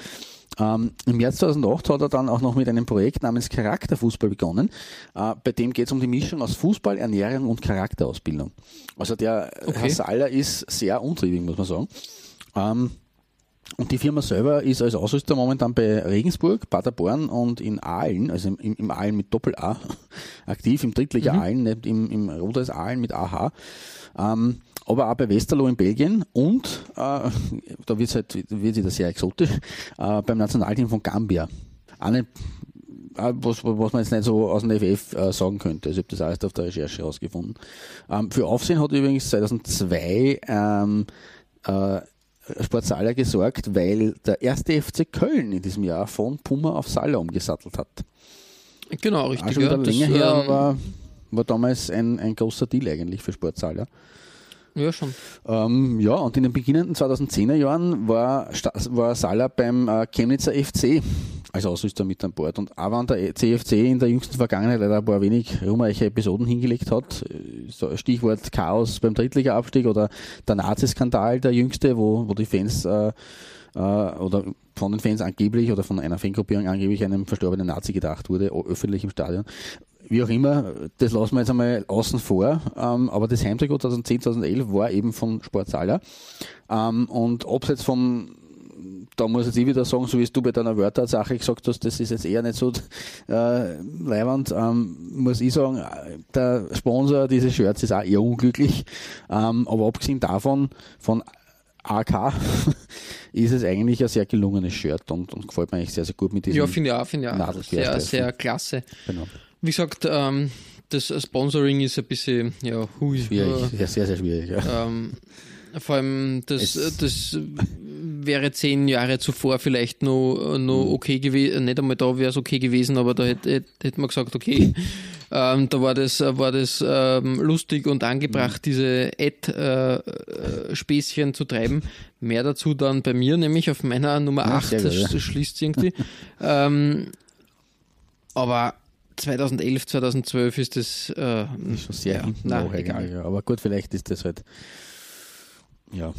Ähm, Im März 2008 hat er dann auch noch mit einem Projekt namens Charakterfußball begonnen. Äh, bei dem geht es um die Mischung aus Fußball, Ernährung und Charakterausbildung. Also der okay. Herr Saller ist sehr untriebig, muss man sagen. Ähm, und die Firma selber ist als Ausrüster momentan bei Regensburg, Paderborn und in Aalen, also im, im Aalen mit Doppel-A, aktiv, im Drittliga mhm. Aalen, nicht im, im Roders Aalen mit AH. Ähm, aber auch bei Westerlo in Belgien und äh, da wird's halt, wird wieder sehr exotisch, äh, beim Nationalteam von Gambia. Eine, äh, was, was man jetzt nicht so aus dem FF äh, sagen könnte. Also ich habe das alles auf der Recherche herausgefunden. Ähm, für Aufsehen hat übrigens 2002 ähm, äh, Sportsaler gesorgt, weil der erste FC Köln in diesem Jahr von Puma auf Salah umgesattelt hat. Genau, richtig. Auch schon wieder ja, länger das, her, ähm, aber war damals ein, ein großer Deal eigentlich für Sportsaler. Ja, schon. Ähm, ja, und in den beginnenden 2010er Jahren war, war Salah beim äh, Chemnitzer FC als Ausrüster mit an Bord. Und auch wenn der CFC in der jüngsten Vergangenheit leider ein paar wenig ruhmreiche Episoden hingelegt hat, äh, Stichwort Chaos beim Drittliga-Abstieg oder der Nazi-Skandal, der jüngste, wo, wo die Fans äh, äh, oder von den Fans angeblich oder von einer Fangruppierung angeblich einem verstorbenen Nazi gedacht wurde, öffentlich im Stadion. Wie auch immer, das lassen wir jetzt einmal außen vor, ähm, aber das Heimtrikot 2010, 2011 war eben von Sportsaler. Ähm, und abseits vom, da muss ich jetzt ich wieder sagen, so wie es du bei deiner Wörtersache gesagt hast, das ist jetzt eher nicht so äh, leiwand, ähm, muss ich sagen, der Sponsor dieses Shirts ist auch eher unglücklich. Ähm, aber abgesehen davon, von AK, ist es eigentlich ein sehr gelungenes Shirt und, und gefällt mir eigentlich sehr, sehr gut mit diesem Ja, finde ich auch, finde ich auch. Sehr, sehr klasse. Genau. Wie gesagt, ähm, das Sponsoring ist ein bisschen, ja, hui. Schwierig, ja, sehr, sehr schwierig. Ja. Ähm, vor allem, das, Es- das wäre zehn Jahre zuvor vielleicht noch, noch Mhm. okay gewesen. Nicht einmal da wäre es okay gewesen, aber da hätte, hätte, hätte man gesagt, okay. Ähm, da war das, war das ähm, lustig und angebracht, Mhm. diese Ad-Späßchen zu treiben. Mehr dazu dann bei mir, nämlich auf meiner Nummer Ja, 8, sehr gut, das, ja. das schließt irgendwie. ähm, aber 2011, 2012 ist das äh, Ist schon sehr ja, hinten eigentlich. egal. Ja. Aber gut, vielleicht ist das halt, ja,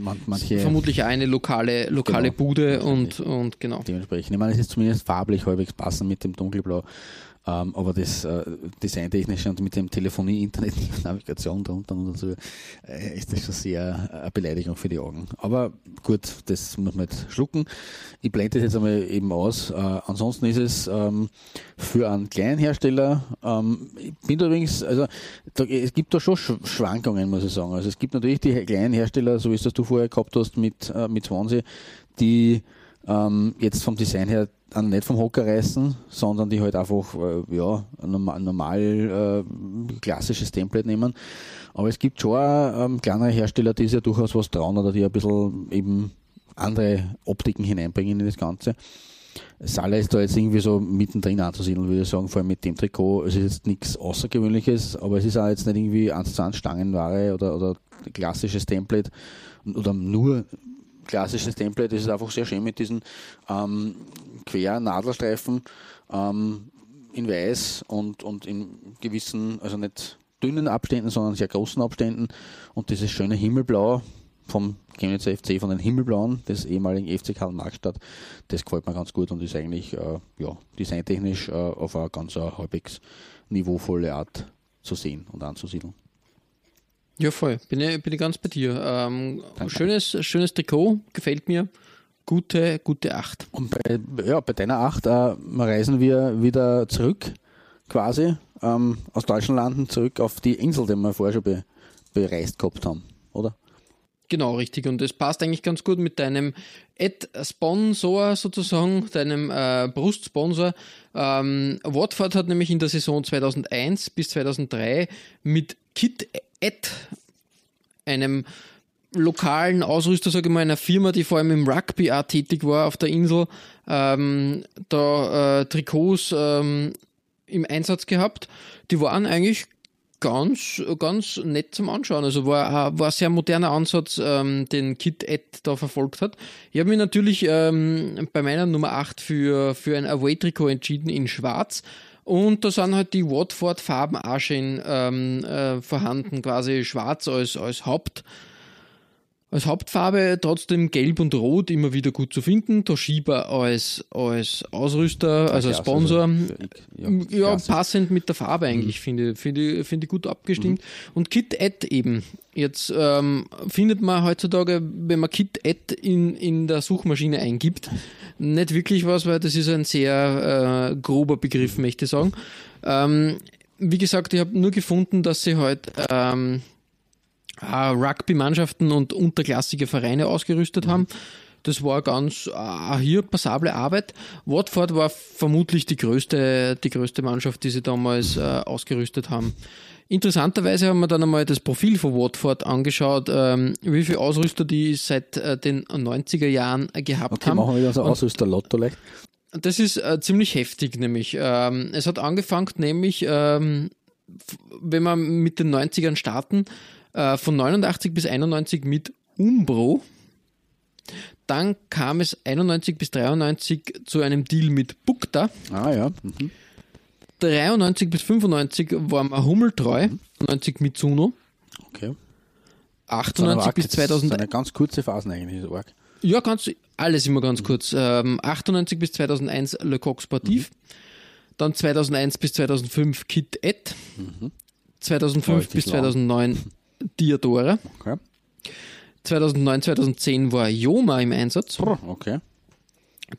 man, manche vermutlich eine lokale, lokale Genau, Bude und, und genau. dementsprechend. Ich meine, es ist zumindest farblich halbwegs passend mit dem Dunkelblau. Ähm, aber das äh, Designtechnische und mit dem Telefonie, Internet, Navigation drunter und so, äh, ist das schon sehr äh, eine Beleidigung für die Augen. Aber gut, das muss man jetzt schlucken. Ich blende das jetzt einmal eben aus. Äh, ansonsten ist es ähm, für einen kleinen Hersteller, ähm, ich bin übrigens, also da, es gibt da schon Sch- Schwankungen, muss ich sagen. Also es gibt natürlich die kleinen Hersteller, so wie es das du vorher gehabt hast mit, äh, mit Swansea, die ähm, jetzt vom Design her an nicht vom Hocker reißen, sondern die halt einfach äh, ja, ein normal, normal äh, klassisches Template nehmen. Aber es gibt schon ähm, kleinere Hersteller, die sich ja durchaus was trauen oder die ein bisschen eben andere Optiken hineinbringen in das Ganze. Salah ist da jetzt irgendwie so mittendrin anzusiedeln, würde ich sagen, vor allem mit dem Trikot. Es ist jetzt nichts Außergewöhnliches, aber es ist auch jetzt nicht irgendwie eins zu eins Stangenware oder, oder klassisches Template oder nur klassisches Template. Es ist einfach sehr schön mit diesen ähm, Quernadelstreifen ähm, in weiß und, und in gewissen, also nicht dünnen Abständen, sondern sehr großen Abständen und dieses schöne Himmelblau vom Chemnitzer FC, von den Himmelblauen des ehemaligen FC Karl Marxstadt, das gefällt mir ganz gut und ist eigentlich äh, ja, designtechnisch äh, auf eine ganz äh, halbwegs niveauvolle Art zu sehen und anzusiedeln. Ja, voll. Bin ich, bin ich ganz bei dir. Ähm, schönes, schönes Trikot, gefällt mir. Gute, gute Acht. Und bei, ja, bei deiner Acht äh, reisen wir wieder zurück, quasi, ähm, aus Deutschland landen, zurück auf die Insel, die wir vorher schon be, bereist gehabt haben, oder? Genau, richtig. Und es passt eigentlich ganz gut mit deinem Ad-Sponsor sozusagen, deinem äh, Brustsponsor. Ähm, Watford hat nämlich in der Saison 2001 bis 2003 mit Kit Ad, einem lokalen Ausrüster, sage ich mal, einer Firma, die vor allem im Rugby auch tätig war auf der Insel, ähm, da äh, Trikots ähm, im Einsatz gehabt. Die waren eigentlich ganz, ganz nett zum Anschauen. Also war, ein- war ein sehr moderner Ansatz, ähm, den Kit Ed da verfolgt hat. Ich habe mich natürlich ähm, bei meiner Nummer 8 für, für ein Away-Trikot entschieden in Schwarz. Und da sind halt die Watford-Farben auch schön ähm, äh, vorhanden, quasi schwarz als, als Haupt, als Hauptfarbe, trotzdem gelb und rot immer wieder gut zu finden. Toshiba als, als Ausrüster, also als Klasse, Sponsor. also, Ja, ja, passend mit der Farbe eigentlich, finde ich, finde finde ich gut abgestimmt. Und Kit Ad eben. Jetzt ähm, findet man heutzutage, wenn man Kit Ad in, in der Suchmaschine eingibt, nicht wirklich was, weil das ist ein sehr äh, grober Begriff, möchte ich sagen. Ähm, wie gesagt, ich habe nur gefunden, dass sie halt ähm, äh, Rugby-Mannschaften und unterklassige Vereine ausgerüstet haben. Das war ganz äh, hier passable Arbeit. Watford war vermutlich die größte, die größte Mannschaft, die sie damals äh, ausgerüstet haben. Interessanterweise haben wir dann einmal das Profil von Watford angeschaut, ähm, wie viele Ausrüster die seit äh, den 90er Jahren gehabt Okay, haben. machen wir wieder so Und- Ausrüster-Lotto leicht. das ist äh, ziemlich heftig, nämlich. Ähm, es hat angefangen, nämlich, ähm, wenn wir mit den 90ern starten, äh, von 89 bis 91 mit Umbro. Dann kam es 91 bis 93 zu einem Deal mit Bukta. Ah ja. Mhm. 93 bis 95 waren wir hummeltreu. 90 mit Zuno. Okay. 98 bis Das sind 2000. eine ganz kurze Phasen eigentlich, ist arg. Ja, ganz, alles immer ganz kurz. Ähm, 98 bis 2001 Le Coq Sportif. Dann 2001 bis 2005 Kit Et. 2005 Richtig bis lang. 2009 Diadora. Okay. 2009, 2010 war Joma im Einsatz. Okay.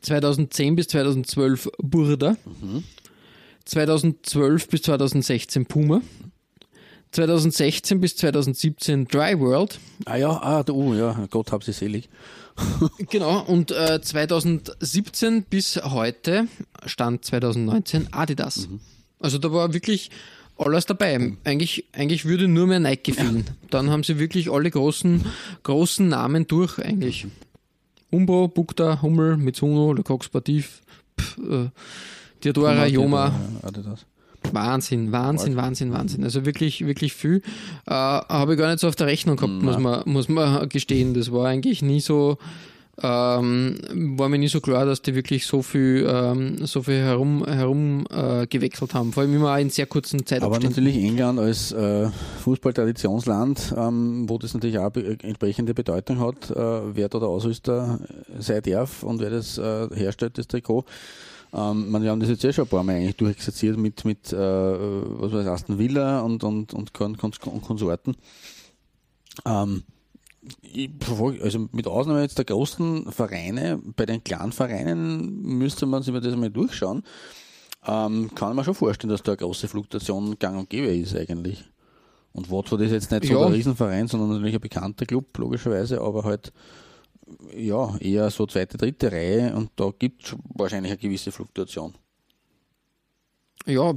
2010 bis 2012 Burda. 2012 bis 2016 Puma. 2016 bis 2017 Dry World. Ah ja, ah, du, uh, ja, Gott hab sie selig. Genau, und äh, 2017 bis heute, Stand 2019, Adidas. Also da war wirklich alles dabei. Eigentlich, eigentlich würde nur mehr Nike fehlen. Dann haben sie wirklich alle großen, großen Namen durch eigentlich. Umbro, Bukta, Hummel, Mitsuno, Le Coq Sportif, äh, Diadora, Joma. Adidas. Wahnsinn, Wahnsinn, Wahnsinn, Wahnsinn. Also wirklich, wirklich viel. Äh, Habe ich gar nicht so auf der Rechnung gehabt, muss man, muss man gestehen. Das war eigentlich nie so, ähm, war mir nie so klar, dass die wirklich so viel, ähm, so viel herum, herum äh, gewechselt haben. Vor allem immer auch in sehr kurzen Aber Zeitabständen. natürlich England als äh, Fußballtraditionsland, ähm, wo das natürlich auch be entsprechende Bedeutung hat, äh, wer da der Ausrüster sein darf und wer das äh, herstellt, das Trikot. Ähm, man, wir haben das jetzt ja schon ein paar Mal eigentlich durchexerziert mit, mit äh, was weiß Aston Villa und, und, und, Kon Kon Konsorten. Ähm, also mit Ausnahme jetzt der großen Vereine, bei den kleinen Vereinen müsste man sich mal das einmal durchschauen. Ähm, kann man schon vorstellen, dass da eine große Fluktuation gang und gäbe ist eigentlich. Und Watford ist jetzt nicht so Ja. ein Riesenverein, sondern natürlich ein bekannter Club, logischerweise, aber halt ja, eher so zweite, dritte Reihe und da gibt es wahrscheinlich eine gewisse Fluktuation. Ja,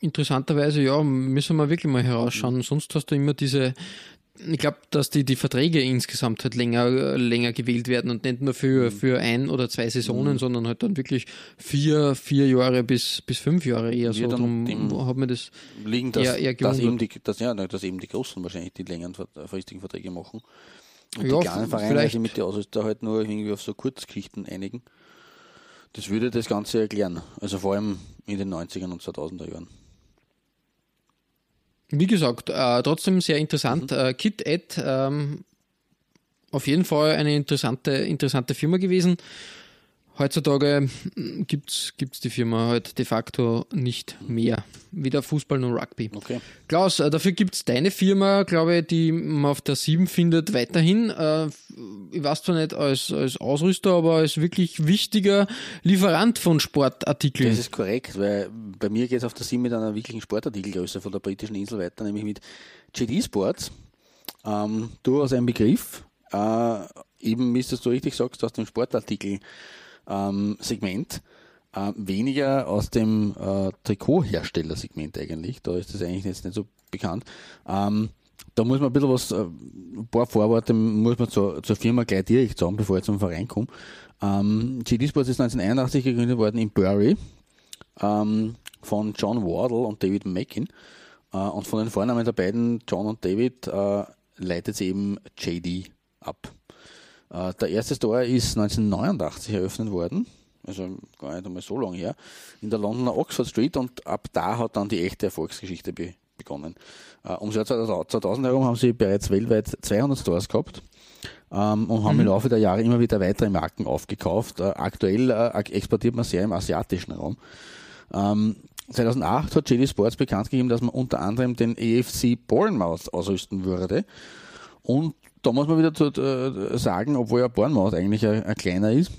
interessanterweise, ja, müssen wir wirklich mal herausschauen. Sonst hast du immer diese, ich glaube, dass die, die Verträge insgesamt halt länger, länger gewählt werden und nicht nur Mhm. für, für ein oder zwei Saisonen, sondern halt dann wirklich vier, vier Jahre bis, bis fünf Jahre eher so. Dann Drum dem- hat mir das, Liegen, dass, Eher- eher dass, eben die, dass, ja, dass eben die Großen wahrscheinlich die längerfristigen Verträge machen. Und Ja, die kleinen Vereine sich mit den Ausrüster halt nur irgendwie auf so Kurzgeschichten einigen. Das würde das Ganze erklären. Also vor allem in den 90er und 2000er Jahren. Wie gesagt, äh, trotzdem sehr interessant. Mhm. Äh, Kit Ed, ähm, auf jeden Fall eine interessante, interessante Firma gewesen. Heutzutage gibt es die Firma halt de facto nicht mehr. Weder Fußball noch Rugby. Okay. Klaus, äh, dafür gibt es deine Firma, glaube ich, die man auf der 7 findet, weiterhin. Äh, Ich weiß zwar nicht als, als Ausrüster, aber als wirklich wichtiger Lieferant von Sportartikeln. Das ist korrekt, weil bei mir geht es auf der 7 mit einer wirklichen Sportartikelgröße von der britischen Insel weiter, nämlich mit JD Sports. Ähm, durchaus ein Begriff. Äh, eben, wie du richtig sagst, aus dem Sportartikel ähm, Segment. Äh, weniger aus dem äh, Trikotherstellersegment eigentlich. Da ist das eigentlich jetzt nicht so bekannt. Ähm, da muss man ein bisschen was, äh, ein paar Vorworte muss man zur, zur Firma gleich direkt sagen, bevor ich zum Verein komme. Ähm, GD Sports ist 1981 gegründet worden in Bury ähm, von John Wardle und David Mackin. Äh, und von den Vornamen der beiden, John und David, äh, leitet sie eben JD ab. Äh, der erste Store ist 1989 eröffnet worden, also gar nicht einmal so lange her, in der Londoner Oxford Street und ab da hat dann die echte Erfolgsgeschichte be begonnen. Äh, ums Jahr 2000 2000 herum haben sie bereits weltweit 200 Stores gehabt ähm, und haben im Laufe der Jahre immer wieder weitere Marken aufgekauft. Äh, aktuell äh, exportiert man sehr im asiatischen Raum. Ähm, 2008 hat JD Sports bekannt gegeben, dass man unter anderem den AFC Bournemouth ausrüsten würde. Und da muss man wieder zu, äh, sagen, obwohl ja Bournemouth eigentlich ein, ein kleiner ist,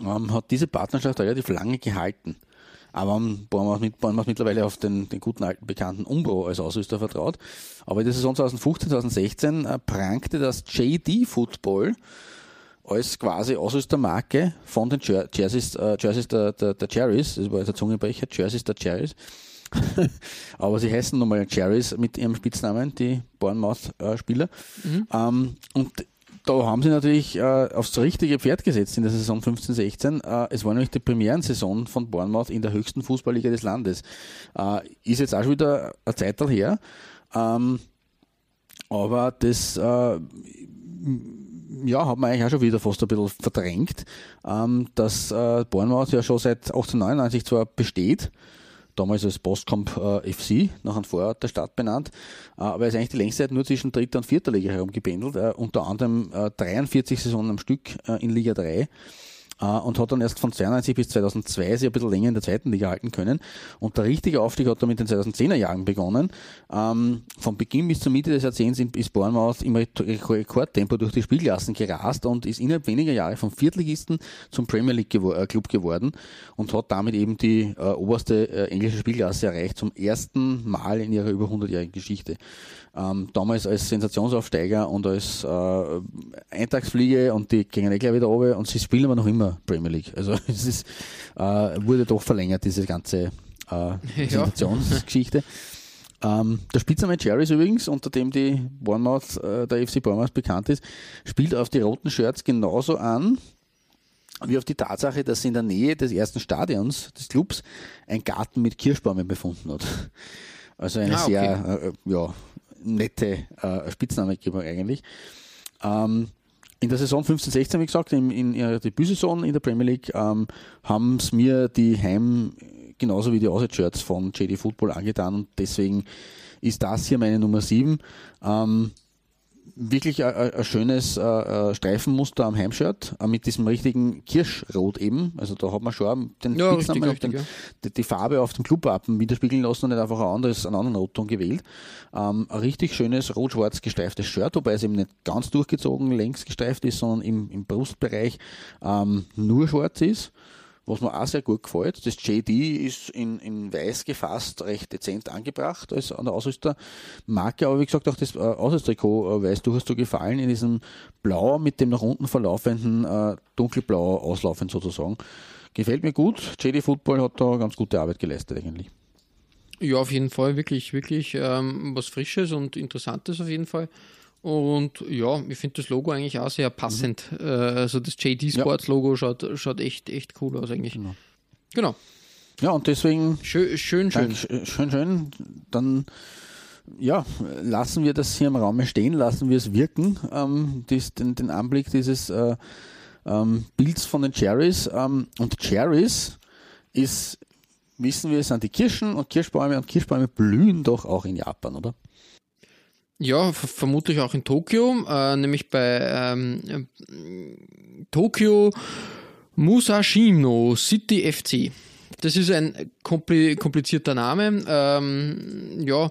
ähm, hat diese Partnerschaft relativ lange gehalten. aber Bournemouth, mit, mittlerweile auf den, den guten alten bekannten Umbro als Ausrüster vertraut. Aber in der Saison 2015, 2016 äh, prangte das JD Football als quasi Ausrüstermarke von den Jer Jerseys, äh, Jerseys der, der, der Cherries, das war jetzt ein Zungenbrecher, Jerseys der Cherries. Aber sie heißen nun mal Cherries mit ihrem Spitznamen, die Bournemouth-Spieler. Mhm. Ähm, und da haben sie natürlich äh, aufs richtige Pferd gesetzt in der Saison 15-16. Äh, es war nämlich die Premierensaison von Bournemouth in der höchsten Fußballliga des Landes. Äh, ist jetzt auch schon wieder eine Zeit her. Ähm, aber das äh, ja, hat man eigentlich auch schon wieder fast ein bisschen verdrängt, ähm, dass äh, Bournemouth ja schon seit 1899 zwar besteht, damals als Postcomp äh, FC, nach einem Vorort der Stadt benannt, äh, aber er ist eigentlich die längste Zeit nur zwischen dritter und vierter Liga herumgebändelt, äh, unter anderem 43 äh, Saisonen am Stück äh, in Liga 3 äh, und hat dann erst von 92 bis 2002 sich ein bisschen länger in der zweiten Liga halten können. Und der richtige Aufstieg hat dann mit den 2010er Jahren begonnen. Ähm, von Beginn bis zur Mitte des Jahrzehnts ist Bournemouth im Rekordtempo durch die Spielklassen gerast und ist innerhalb weniger Jahre vom Viertligisten zum Premier League äh, Club geworden und hat damit eben die äh, oberste äh, englische Spielklasse erreicht, zum ersten Mal in ihrer über 100-jährigen Geschichte ähm, damals als Sensationsaufsteiger und als äh, Eintagsfliege und die gingen eh gleich wieder runter und sie spielen aber noch immer Premier League. Also es ist, äh, wurde doch verlängert, diese ganze äh, Sensationsgeschichte. Ähm, der Spitzname Cherries übrigens, unter dem die Bournemouth, äh, der FC Bournemouth bekannt ist, spielt auf die roten Shirts genauso an, wie auf die Tatsache, dass sie in der Nähe des ersten Stadions des Clubs ein Garten mit Kirschbäumen befunden hat. Also eine ah, okay. sehr, äh, ja, nette äh, Spitznamengebung eigentlich. Ähm, in der Saison 15-16, wie gesagt, in, in ihrer Debütsaison in der Premier League, ähm, haben es mir die Heim genauso wie die Auswärts-Shirts von JD Football angetan und deswegen ist das hier meine Nummer 7. Ähm, wirklich ein, schönes äh, Streifenmuster am Heimshirt äh, mit diesem richtigen Kirschrot eben. Also da hat man schon den ja, richtig, richtig, den, ja. die, Farbe auf dem Clubwappen widerspiegeln lassen und nicht einfach ein anderes, einen anderen Rotton gewählt. Ähm, ein richtig schönes rot-schwarz gestreiftes Shirt, wobei es eben nicht ganz durchgezogen längs gestreift ist, sondern im, im Brustbereich ähm, nur schwarz ist was mir auch sehr gut gefällt. Das JD ist in, in weiß gefasst, recht dezent angebracht als an der Ausrüstermarke, aber wie gesagt auch das äh, Ausrüstertrikot äh, weiß durchaus so gefallen in diesem Blau mit dem nach unten verlaufenden äh, dunkelblau auslaufend sozusagen. Gefällt mir gut. JD Football hat da ganz gute Arbeit geleistet eigentlich. Ja, auf jeden Fall wirklich, wirklich ähm, was Frisches und Interessantes auf jeden Fall. Und ja, ich finde das Logo eigentlich auch sehr passend. Mhm. also das JD Sports Logo schaut, schaut echt, echt cool aus eigentlich. Genau. genau. Ja, und deswegen. Schön, schön, schön. schön, schön. Dann ja, lassen wir das hier im Raum stehen, lassen wir es wirken, ähm, dies, den, den, Anblick dieses äh, ähm, Bilds von den Cherries. Ähm, und Cherries ist, wissen wir, sind die Kirschen und Kirschbäume und Kirschbäume blühen doch auch in Japan, oder? Ja, vermutlich auch in Tokio, äh, nämlich bei ähm, Tokio Musashino City FC. Das ist ein komplizierter Name. Ähm, ja,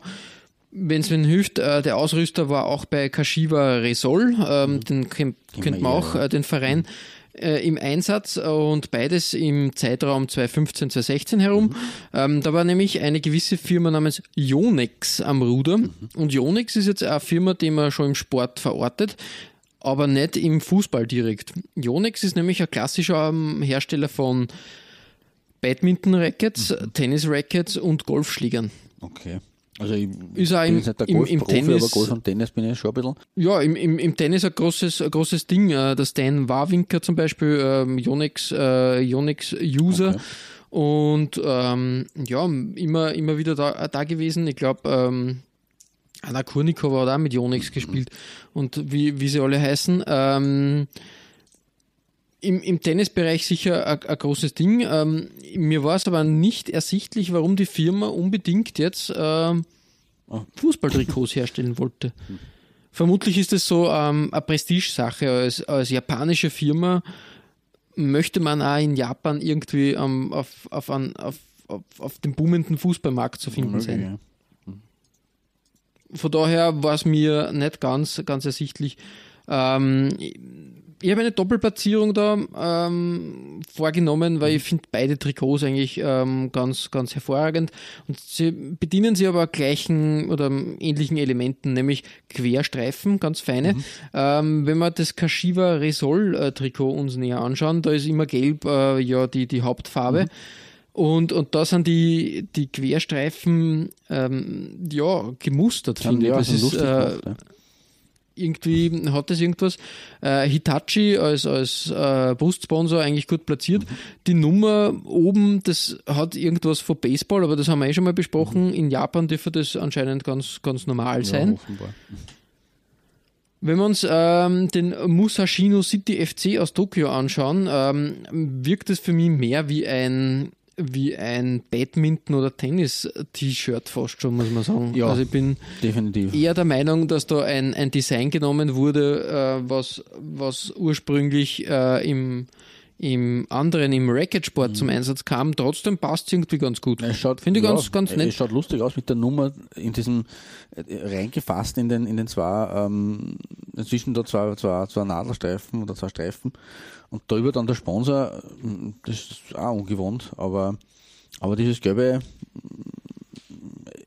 wenn es mir hilft, äh, der Ausrüster war auch bei Kashiwa Resol, ähm, mhm. den kennt, kennt man auch, äh, den Verein. Mhm äh, im Einsatz und beides im Zeitraum 2015, 2016 herum. Mhm. Ähm, da war nämlich eine gewisse Firma namens Yonex am Ruder mhm. und Yonex ist jetzt eine Firma, die man schon im Sport verortet aber nicht im Fußball direkt. Yonex ist nämlich ein klassischer ähm, Hersteller von Badminton-Rackets, mhm. Tennis-Rackets und Golfschlägern. Okay. Also ich ist auch im, nicht der im, im Tennis, aber Golf und Tennis bin ich schon ein bisschen. Ja, im, im, im Tennis ein großes, ein großes Ding. Äh, der Stan Warwinker zum Beispiel, ähm, Yonex, äh, Yonex User. Okay. Und ähm, ja, immer, immer wieder da, da gewesen. Ich glaube, ähm, Anna Kurnikova hat auch mit Yonex gespielt. Und wie, wie sie alle heißen. Ähm, im, im Tennisbereich sicher ein, großes Ding. Ähm, mir war es aber nicht ersichtlich, warum die Firma unbedingt jetzt ähm, Fußballtrikots herstellen wollte. Vermutlich ist es so ähm, eine Prestigesache. Als, als japanische Firma möchte man auch in Japan irgendwie ähm, auf, auf, an, auf, auf, auf dem boomenden Fußballmarkt zu finden sein. Ja. Von daher war es mir nicht ganz, ganz ersichtlich. Ähm, ich habe eine Doppelplatzierung da ähm, vorgenommen, weil ich finde beide Trikots eigentlich ähm, ganz, ganz hervorragend. Und sie bedienen sich aber gleichen oder ähnlichen Elementen, nämlich Querstreifen, ganz feine. Mhm. Ähm, wenn wir das Kashiwa Resol äh, Trikot uns näher anschauen, da ist immer gelb äh, ja die, die Hauptfarbe. Mhm. Und, und da sind die, die Querstreifen ähm, ja gemustert, finde ich. Das ist, äh, irgendwie hat das irgendwas. Äh, Hitachi als, als äh, Brustsponsor eigentlich gut platziert. Die Nummer oben, das hat irgendwas von Baseball, aber das haben wir eh schon mal besprochen. Mhm. In Japan dürfte das anscheinend ganz, ganz normal sein. Ja, Wenn wir uns ähm, den Musashino City FC aus Tokio anschauen, ähm, wirkt es für mich mehr wie ein wie ein Badminton- oder Tennis-T-Shirt fast schon, muss man sagen. Ja, also ich bin definitiv. eher der Meinung, dass da ein, ein Design genommen wurde, äh, was, was ursprünglich äh, im, im anderen, im Racketsport mhm. zum Einsatz kam. Trotzdem passt es irgendwie ganz gut. Finde ich ja, ganz, ganz nett. Es schaut lustig aus mit der Nummer in diesem äh, reingefasst in den, in den zwei, ähm, inzwischen da zwei, zwei, zwei Nadelstreifen oder zwei Streifen. Und darüber dann der Sponsor, das ist auch ungewohnt, aber, aber dieses gelbe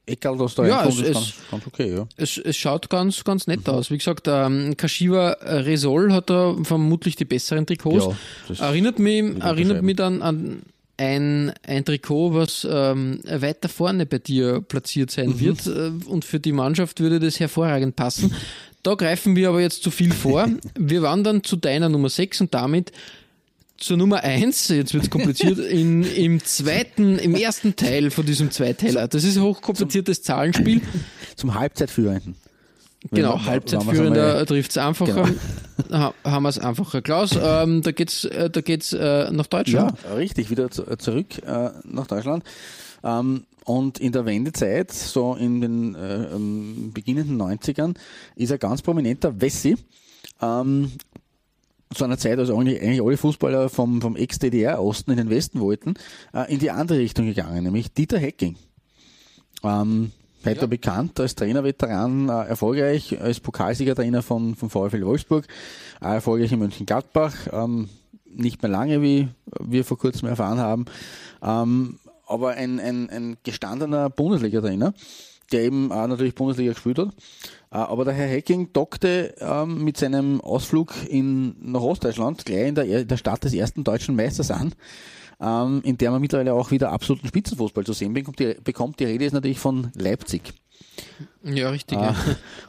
Eckerl, das da ja, es, ist ganz, ganz, okay. Ja. Es, es schaut ganz, ganz nett mhm. aus. Wie gesagt, ähm, Kashiwa Resol hat da vermutlich die besseren Trikots. Ja, erinnert mich, erinnert mich dann an ein, ein Trikot, was ähm, weiter vorne bei dir platziert sein mhm. wird. Äh, und für die Mannschaft würde das hervorragend passen. Da greifen wir aber jetzt zu viel vor. Wir wandern zu deiner Nummer 6 und damit zur Nummer 1, jetzt wird es kompliziert, in, im zweiten, im ersten Teil von diesem Zweiteiler. Das ist ein hochkompliziertes Zahlenspiel. Zum Halbzeitführenden. Genau, Halbzeitführender trifft es einfacher. Genau. haben wir es einfacher. Klaus, ähm, da geht's, äh, da geht's äh, nach Deutschland. Ja, richtig, wieder zu, zurück äh, nach Deutschland. Ähm, und in der Wendezeit, so in den äh, ähm, beginnenden 90ern, ist ein ganz prominenter Wessi, ähm, zu einer Zeit, als eigentlich, eigentlich alle Fußballer vom, vom Ex-DDR-Osten in den Westen wollten, äh, in die andere Richtung gegangen, nämlich Dieter Hecking. Ähm, heute ja. bekannt als Trainerveteran, äh, erfolgreich als Pokalsiegertrainer von, von VfL Wolfsburg, äh, erfolgreich in Mönchengladbach, ähm, nicht mehr lange, wie wir vor kurzem erfahren haben. Ähm, aber ein, ein, ein gestandener Bundesliga-Trainer, der eben auch natürlich Bundesliga gespielt hat. Äh, aber der Herr Hecking dockte ähm, mit seinem Ausflug in, nach Ostdeutschland gleich in der, der Stadt des ersten deutschen Meisters an, ähm, in der man mittlerweile auch wieder absoluten Spitzenfußball zu sehen bekommt. Die, bekommt. die Rede ist natürlich von Leipzig. Ja, richtig. Äh, ja.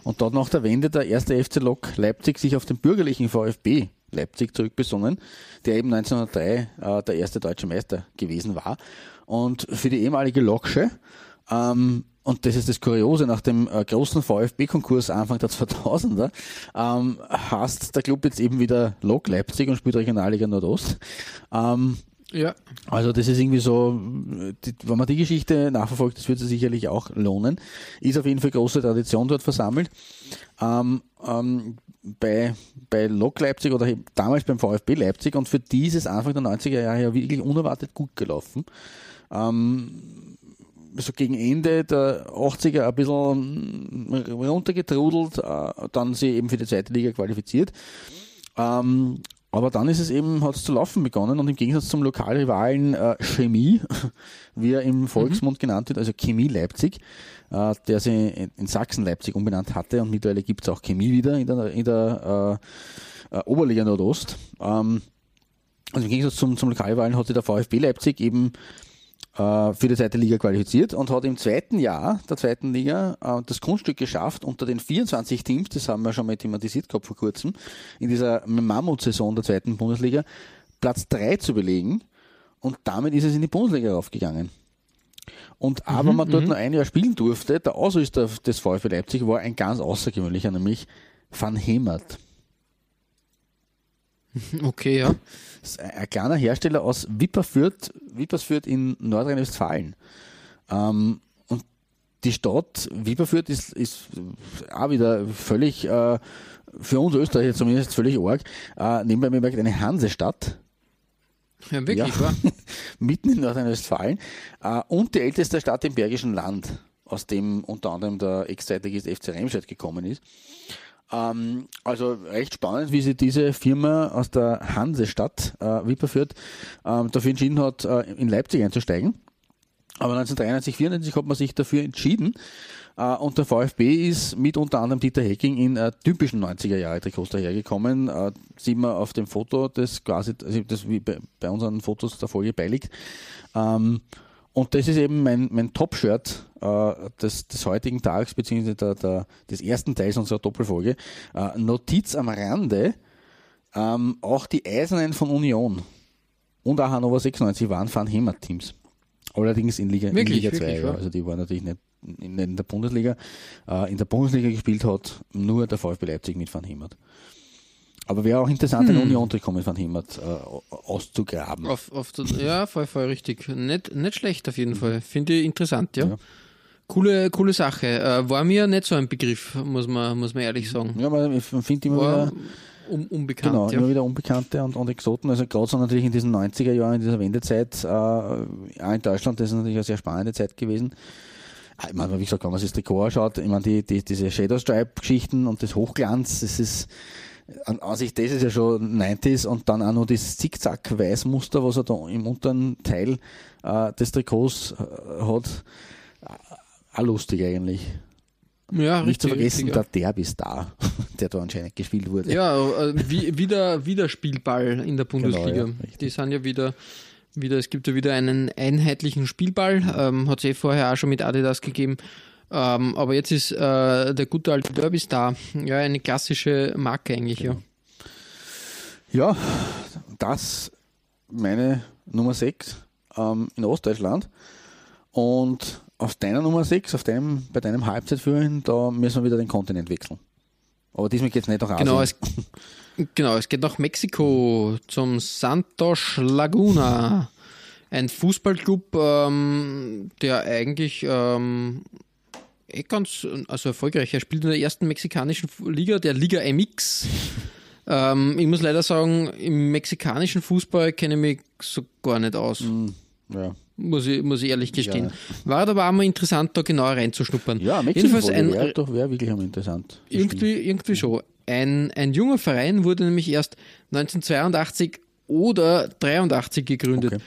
Und dort nach der Wende der erste FC Lok Leipzig sich auf den bürgerlichen VfB Leipzig zurückbesonnen, der eben 1903 äh, der erste deutsche Meister gewesen war. Und für die ehemalige Loksche, ähm, und das ist das Kuriose, nach dem äh, großen VfB-Konkurs Anfang der 2000er, ähm, hast der Club jetzt eben wieder Lok Leipzig und spielt Regionalliga Nordost. Ähm, ja. Also das ist irgendwie so, die, wenn man die Geschichte nachverfolgt, das wird sich sicherlich auch lohnen. Ist auf jeden Fall große Tradition dort versammelt. Ähm, ähm, bei, bei Lok Leipzig oder damals beim VfB Leipzig und für die ist es Anfang der 90er Jahre ja wirklich unerwartet gut gelaufen. Ähm, so gegen Ende der 80er ein bisschen runtergetrudelt, äh, dann sie eben für die zweite Liga qualifiziert. Ähm, aber dann ist es eben, hat es zu laufen begonnen und im Gegensatz zum Lokalrivalen äh, Chemie, wie er im Volksmund mhm. genannt wird, also Chemie Leipzig, äh, der sie in Sachsen Leipzig umbenannt hatte und mittlerweile gibt es auch Chemie wieder in der, in der äh, äh Oberliga Nordost. Ähm, also im Gegensatz zum, zum Lokalrivalen hat sich der VfB Leipzig eben für die zweite Liga qualifiziert und hat im zweiten Jahr der zweiten Liga äh, das Kunststück geschafft, unter den 24 Teams, das haben wir schon mal thematisiert gehabt vor kurzem, in dieser Mammut-Saison der zweiten Bundesliga, Platz 3 zu belegen und damit ist es in die Bundesliga raufgegangen. Und aber mhm, man dort mhm. nur ein Jahr spielen durfte, der Ausrüster des VfB Leipzig war ein ganz außergewöhnlicher, nämlich Van Hemert. Okay, ja. ein kleiner Hersteller aus Wipperfürth, Wippersfürth in Nordrhein-Westfalen. Ähm, und die Stadt Wipperfürth ist, ist auch wieder völlig, äh, für uns Österreicher zumindest völlig arg, äh, nebenbei bemerkt eine Hansestadt. Ja, wirklich, ja. Mitten in Nordrhein-Westfalen. Äh, und die älteste Stadt im Bergischen Land, aus dem unter anderem der Ex-Zeitligist FC Remscheid gekommen ist. Ähm, also recht spannend, wie sich diese Firma aus der Hansestadt äh, Wipperfürth ähm, dafür entschieden hat, äh, in Leipzig einzusteigen. Aber 1993, 1994 hat man sich dafür entschieden, Uh, und der VfB ist mit unter anderem Dieter Hecking in uh, typischen 90er Jahre Trikots dahergekommen. Uh, sieht man auf dem Foto, das quasi, also das wie bei, bei, unseren Fotos der Folie beiliegt. Ähm, und das ist eben mein, mein Top-Shirt des, des heutigen Tages, beziehungsweise der, der, des ersten Teils unserer Doppelfolge. Notiz am Rande, ähm, auch die Eisernen von Union und auch Hannover 96 waren Fan-Heimat-Teams. Allerdings in Liga, wirklich, in Liga 2. Ja. Also die waren natürlich nicht in, in der Bundesliga. Äh, in der Bundesliga gespielt hat nur der VfB Leipzig mit Van Hemert. Aber wäre auch interessant, hm. ein Union-Trikot mit Van Hemert äh, auszugraben. Auf, auf, ja, voll, voll richtig. Nicht, nicht schlecht auf jeden. Fall. Finde ich interessant, ja. ja. Coole, coole Sache. Äh, war mir nicht so ein Begriff, muss man, muss man ehrlich sagen. Ja, man, ich finde immer war wieder. Um, unbekannt, genau, ja. immer wieder Unbekannte und, und Exoten. Also gerade so natürlich in diesen 90er Jahren, in dieser Wendezeit, äh, auch in Deutschland, das ist natürlich eine sehr spannende Zeit gewesen. Ah, ich meine, wie gesagt, wenn man sich das Trikot anschaut, ich meine, die, die, diese Shadow Stripe-Geschichten und das Hochglanz, das ist, an, an sich, das ist ja schon 90s und dann auch noch das Zickzack-Weißmuster, was er da im unteren Teil äh, des Trikots äh, hat, auch lustig eigentlich. Ja, Nicht richtig, zu vergessen, richtig, der Derby-Star, der da anscheinend gespielt wurde. Ja, äh, wie, wieder, wieder Spielball in der Bundesliga. Genau, ja, die sind ja wieder wieder, es gibt ja wieder einen einheitlichen Spielball, ähm, hat es eh vorher auch schon mit Adidas gegeben. Ähm, aber jetzt ist äh, der gute alte Derby Star, ja, eine klassische Marke eigentlich, ja. Ja, das meine Nummer 6 ähm, in Ostdeutschland. Und auf deiner Nummer 6, auf deinem, bei deinem Halbzeitführer, da müssen wir wieder den Kontinent wechseln. Aber diesmal geht es nicht nach Asien. Genau, es, genau, es geht nach Mexiko zum Santos Laguna. Ein Fußballclub, ähm, der eigentlich ähm, eh ganz also erfolgreich. Er spielt in der ersten mexikanischen Liga, der Liga MX. ähm, ich muss leider sagen, im mexikanischen Fußball kenne ich mich so gar nicht aus. Mm, ja. Muss ich, muss ich ehrlich gestehen. Ja. War aber auch mal interessant, da genauer reinzuschnuppern. Ja, Jedenfalls ein, wäre doch wär wirklich einmal interessant. Irgendwie, irgendwie schon. Ein, ein junger Verein wurde nämlich erst 1982 oder 83 gegründet. Okay.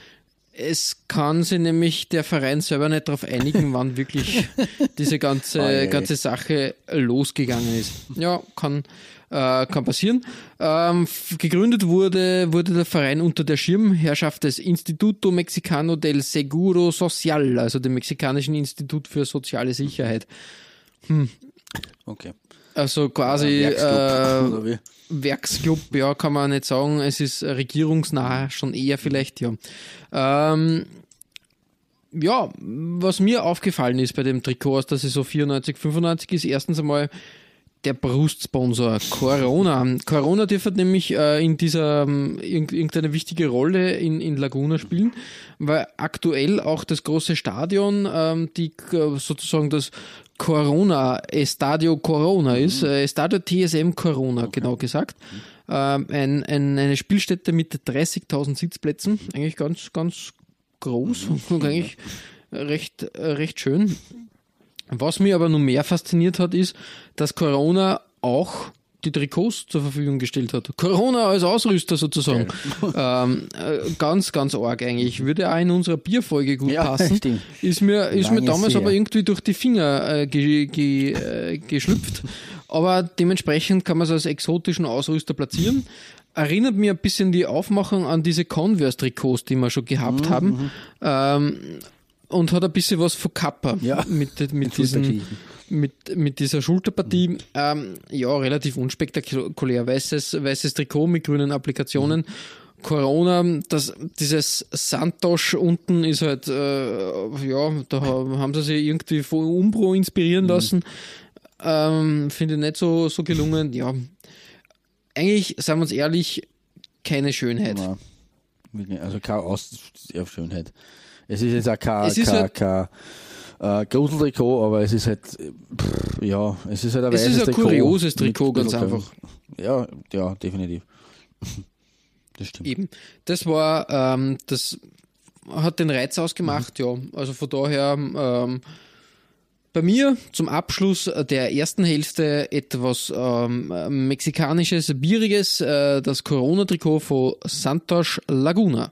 Es kann sich nämlich der Verein selber nicht darauf einigen, wann wirklich diese ganze, oh, ganze Sache losgegangen ist. Ja, kann, äh, kann passieren. Ähm, gegründet wurde, wurde der Verein unter der Schirmherrschaft des Instituto Mexicano del Seguro Social, also dem Mexikanischen Institut für soziale Sicherheit. Hm. Okay. Also quasi Werksclub, äh, Werksclub, ja, kann man nicht sagen. Es ist regierungsnah, schon eher vielleicht, ja. Ähm, ja, was mir aufgefallen ist bei dem Trikot aus der Saison 94, 95 ist erstens einmal der Brustsponsor Corona. Corona dürfte nämlich äh, in dieser ähm, irgendeine wichtige Rolle in, in Laguna spielen, weil aktuell auch das große Stadion, ähm, die äh, sozusagen das Corona, Estadio Corona ist, mhm. äh, Estadio TSM Corona, okay. genau gesagt. Ähm, ein, ein, eine Spielstätte mit 30.000 Sitzplätzen, eigentlich ganz, ganz groß mhm. und eigentlich recht, recht schön. Was mich aber noch mehr fasziniert hat, ist, dass Corona auch die Trikots zur Verfügung gestellt hat. Corona als Ausrüster sozusagen. ähm, äh, ganz, ganz arg eigentlich. Würde auch in unserer Bierfolge gut ja, passen. Stimmt. Ist mir, ist mir damals sehr. aber irgendwie durch die Finger äh, ge, ge, äh, geschlüpft. aber dementsprechend kann man es als exotischen Ausrüster platzieren. Erinnert mir ein bisschen die Aufmachung an diese Converse-Trikots, die wir schon gehabt mhm, haben. Mhm. Ähm, und hat ein bisschen was von Kappa ja, mit, mit, diesen, mit, mit dieser Schulterpartie. Mhm. Ähm, ja, relativ unspektakulär. Weißes, weißes Trikot mit grünen Applikationen. Mhm. Corona, das, dieses Santosh unten ist halt, äh, ja, da haben sie sich irgendwie von Umbro inspirieren mhm. lassen. Ähm, Finde ich nicht so, so gelungen. Ja, eigentlich, sagen wir uns ehrlich, keine Schönheit. Also keine Aus ja, Schönheit. Es ist jetzt auch kein, es kein, halt kein äh, Gruseltrikot, aber es ist halt, pff, ja, es ist halt ein Es ist ein Trikot kurioses Trikot, ganz einfach. Ja, ja, definitiv. Das stimmt. Eben. Das war, ähm, das hat den Reiz ausgemacht, mhm. ja. Also von daher, ähm, Bei mir zum Abschluss der ersten Hälfte etwas ähm, mexikanisches, bieriges, äh, das Corona-Trikot von Santos Laguna.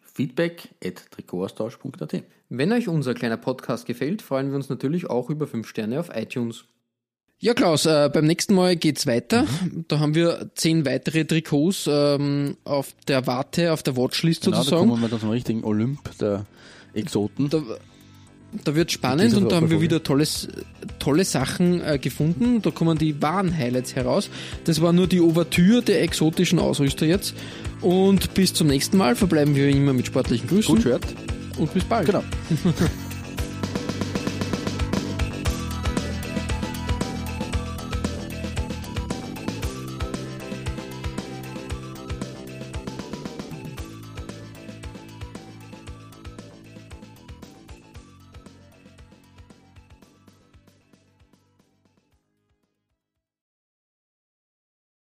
feedback at trikotaustausch.at Wenn euch unser kleiner Podcast gefällt, freuen wir uns natürlich auch über 5 Sterne auf iTunes. Ja, Klaus, äh, beim nächsten Mal geht's weiter. Mhm. Da haben wir zehn weitere Trikots ähm, auf der Warte, auf der Watchlist genau, sozusagen. Da kommen wir zum richtigen Olymp der Exoten. Da, da wird spannend und da haben wir wieder tolles, tolle Sachen äh, gefunden. Da kommen die wahren Highlights heraus. Das war nur die Ouvertüre der exotischen Ausrüster jetzt. Und bis zum nächsten Mal verbleiben wir immer mit sportlichen Grüßen. Gut hört. Und bis bald. Genau.